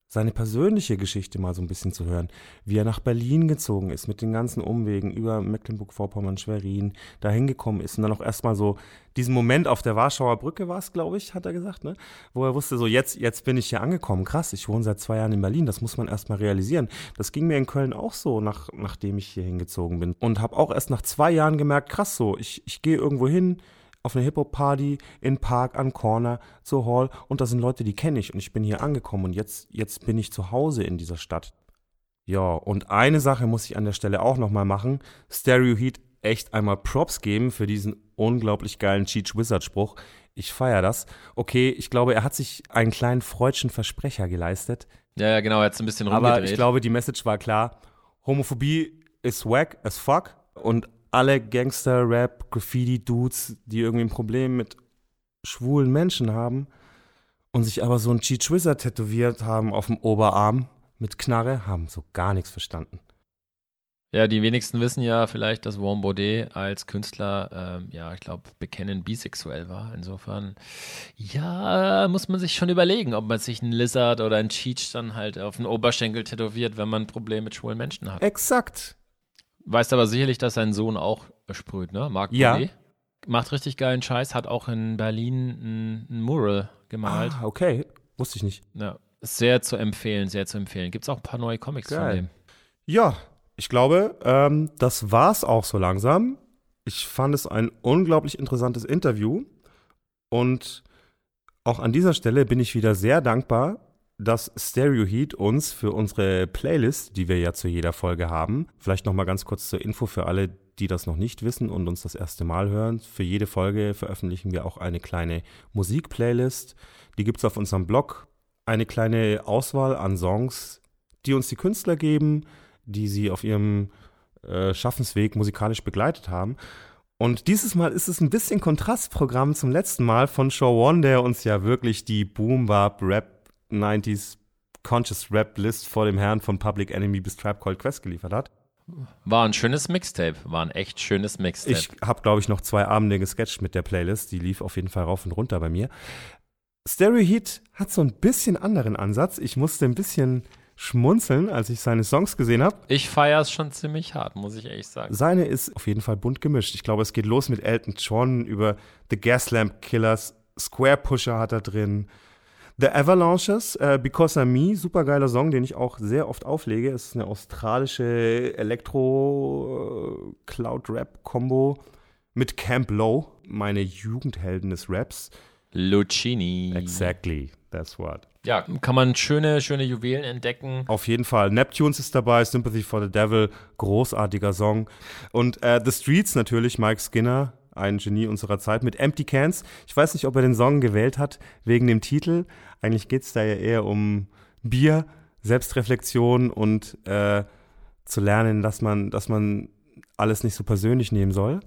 seine persönliche Geschichte mal so ein bisschen zu hören, wie er nach Berlin gezogen ist mit den ganzen Umwegen über Mecklenburg-Vorpommern, Schwerin, da hingekommen ist und dann auch erstmal so diesen Moment auf der Warschauer Brücke war es, glaube ich, hat er gesagt, ne? wo er wusste, so jetzt, jetzt bin ich hier angekommen, krass, ich wohne seit zwei Jahren in Berlin, das muss man erstmal realisieren. Das ging mir in Köln auch so, nach, nachdem ich hier hingezogen bin und habe auch erst nach zwei Jahren gemerkt, krass so, ich, ich gehe irgendwo hin, auf eine Hip-Hop-Party in Park an Corner zur Hall und da sind Leute, die kenne ich und ich bin hier angekommen und jetzt, jetzt bin ich zu Hause in dieser Stadt. Ja, und eine Sache muss ich an der Stelle auch nochmal machen. Stereo Heat echt einmal Props geben für diesen unglaublich geilen Cheech Wizard Spruch. Ich feiere das. Okay, ich glaube, er hat sich einen kleinen freudschen Versprecher geleistet. Ja, ja, genau, er hat es ein bisschen rumgedreht. Aber ich glaube, die Message war klar. Homophobie ist wack as fuck und alle Gangster, Rap, Graffiti-Dudes, die irgendwie ein Problem mit schwulen Menschen haben und sich aber so ein Cheech Wizard tätowiert haben auf dem Oberarm mit Knarre, haben so gar nichts verstanden. Ja, die wenigsten wissen ja vielleicht, dass Warm Baudet als Künstler, ähm, ja, ich glaube, bekennend bisexuell war. Insofern, ja, muss man sich schon überlegen, ob man sich einen Lizard oder einen Cheech dann halt auf den Oberschenkel tätowiert, wenn man ein Problem mit schwulen Menschen hat. Exakt. Weißt aber sicherlich, dass sein Sohn auch sprüht, ne? Marc Ja. Baudet. Macht richtig geilen Scheiß, hat auch in Berlin ein, ein Mural gemalt. Ah, okay. Wusste ich nicht. Ja, sehr zu empfehlen, sehr zu empfehlen. Gibt es auch ein paar neue Comics von Geil. dem. Ja, ich glaube, ähm, das war's auch so langsam. Ich fand es ein unglaublich interessantes Interview. Und auch an dieser Stelle bin ich wieder sehr dankbar, dass Stereo Heat uns für unsere Playlist, die wir ja zu jeder Folge haben, vielleicht nochmal ganz kurz zur Info für alle, die das noch nicht wissen und uns das erste Mal hören. Für jede Folge veröffentlichen wir auch eine kleine Musikplaylist. Die gibt es auf unserem Blog. Eine kleine Auswahl an Songs, die uns die Künstler geben, die sie auf ihrem äh, Schaffensweg musikalisch begleitet haben. Und dieses Mal ist es ein bisschen Kontrastprogramm zum letzten Mal von Show One, der uns ja wirklich die Boom Bap Rap 90s Conscious Rap List vor dem Herrn von Public Enemy bis Trap Called Quest geliefert hat. War ein schönes Mixtape, war ein echt schönes Mixtape. Ich habe, glaube ich, noch zwei Abende gesketcht mit der Playlist. Die lief auf jeden Fall rauf und runter bei mir. Stereo Heat hat so ein bisschen anderen Ansatz. Ich musste ein bisschen schmunzeln, als ich seine Songs gesehen habe. Ich feiere es schon ziemlich hart, muss ich ehrlich sagen. Seine ist auf jeden Fall bunt gemischt. Ich glaube, es geht los mit Elton John über The Gaslamp Killers, Square Pusher hat er drin. The Avalanches, äh, Because I'm Me, super geiler Song, den ich auch sehr oft auflege. Es ist eine australische Elektro-Cloud-Rap-Kombo mit Camp Low, meine Jugendhelden des Raps. Lucini. Exactly, that's what. Ja, kann man schöne, schöne Juwelen entdecken. Auf jeden Fall. Neptunes ist dabei, Sympathy for the Devil, großartiger Song. Und äh, The Streets natürlich, Mike Skinner, ein Genie unserer Zeit, mit Empty Cans. Ich weiß nicht, ob er den Song gewählt hat wegen dem Titel. Eigentlich geht es da ja eher um Bier, Selbstreflexion und äh, zu lernen, dass man, dass man alles nicht so persönlich nehmen soll.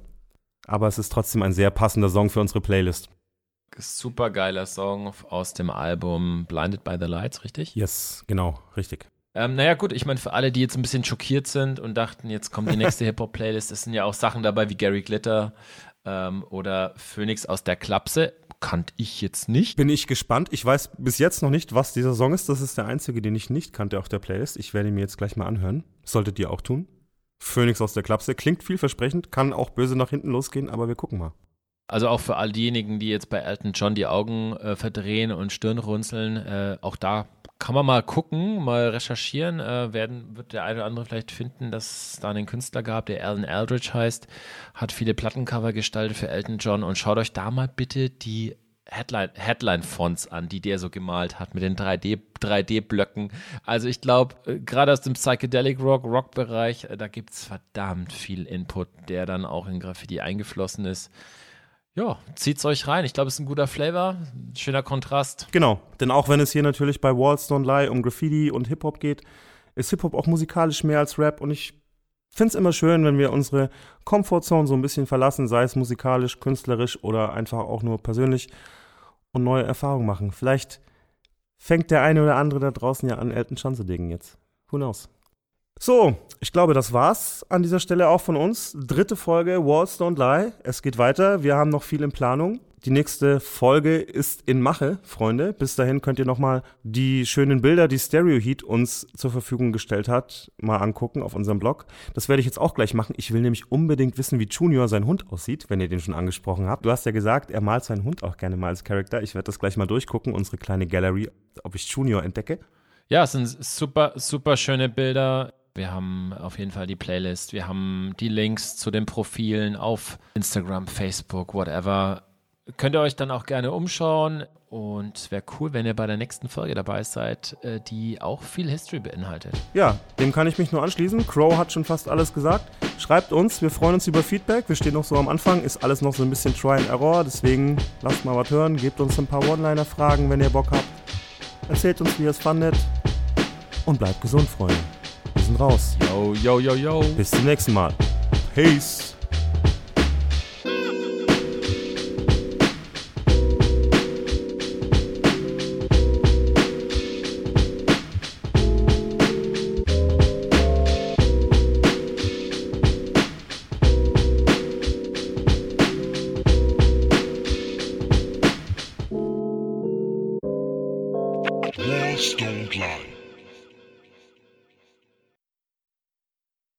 Aber es ist trotzdem ein sehr passender Song für unsere Playlist. Super geiler Song aus dem Album Blinded by the Lights, richtig? Yes, genau, richtig. Ähm, naja, gut, ich meine, für alle, die jetzt ein bisschen schockiert sind und dachten, jetzt kommt die nächste Hip-Hop-Playlist, es sind ja auch Sachen dabei wie Gary Glitter ähm, oder Phoenix aus der Klapse. Kannte ich jetzt nicht. Bin ich gespannt. Ich weiß bis jetzt noch nicht, was dieser Song ist. Das ist der einzige, den ich nicht kannte auf der Playlist. Ich werde ihn mir jetzt gleich mal anhören. Solltet ihr auch tun. Phoenix aus der Klapse. Klingt vielversprechend, kann auch böse nach hinten losgehen, aber wir gucken mal. Also auch für all diejenigen, die jetzt bei Elton John die Augen äh, verdrehen und Stirn runzeln, äh, auch da kann man mal gucken, mal recherchieren. Äh, werden, wird der eine oder andere vielleicht finden, dass es da einen Künstler gab, der Alan Eldridge heißt, hat viele Plattencover gestaltet für Elton John und schaut euch da mal bitte die Headline, Headline-Fonts an, die der so gemalt hat mit den 3D, 3D-Blöcken. Also ich glaube, äh, gerade aus dem Psychedelic Rock, Rock-Bereich, äh, da gibt es verdammt viel Input, der dann auch in Graffiti eingeflossen ist. Ja, zieht's euch rein. Ich glaube, es ist ein guter Flavor, schöner Kontrast. Genau, denn auch wenn es hier natürlich bei Walls Don't Lie um Graffiti und Hip-Hop geht, ist Hip-Hop auch musikalisch mehr als Rap und ich finde es immer schön, wenn wir unsere Comfortzone so ein bisschen verlassen, sei es musikalisch, künstlerisch oder einfach auch nur persönlich und neue Erfahrungen machen. Vielleicht fängt der eine oder andere da draußen ja an, Elton John zu jetzt. Who knows? So, ich glaube, das war's an dieser Stelle auch von uns. Dritte Folge Walls Don't Lie. Es geht weiter. Wir haben noch viel in Planung. Die nächste Folge ist in Mache, Freunde. Bis dahin könnt ihr nochmal die schönen Bilder, die Stereo Heat uns zur Verfügung gestellt hat, mal angucken auf unserem Blog. Das werde ich jetzt auch gleich machen. Ich will nämlich unbedingt wissen, wie Junior sein Hund aussieht, wenn ihr den schon angesprochen habt. Du hast ja gesagt, er malt seinen Hund auch gerne mal als Charakter. Ich werde das gleich mal durchgucken, unsere kleine Gallery, ob ich Junior entdecke. Ja, es sind super, super schöne Bilder. Wir haben auf jeden Fall die Playlist. Wir haben die Links zu den Profilen auf Instagram, Facebook, whatever. Könnt ihr euch dann auch gerne umschauen. Und wäre cool, wenn ihr bei der nächsten Folge dabei seid, äh, die auch viel History beinhaltet. Ja, dem kann ich mich nur anschließen. Crow hat schon fast alles gesagt. Schreibt uns, wir freuen uns über Feedback. Wir stehen noch so am Anfang, ist alles noch so ein bisschen Try and Error. Deswegen lasst mal was hören, gebt uns ein paar One-Liner-Fragen, wenn ihr Bock habt. Erzählt uns, wie ihr es fandet. Und bleibt gesund, Freunde. Sind raus. Yo, yo, yo, yo. Bis zum nächsten Mal. Peace.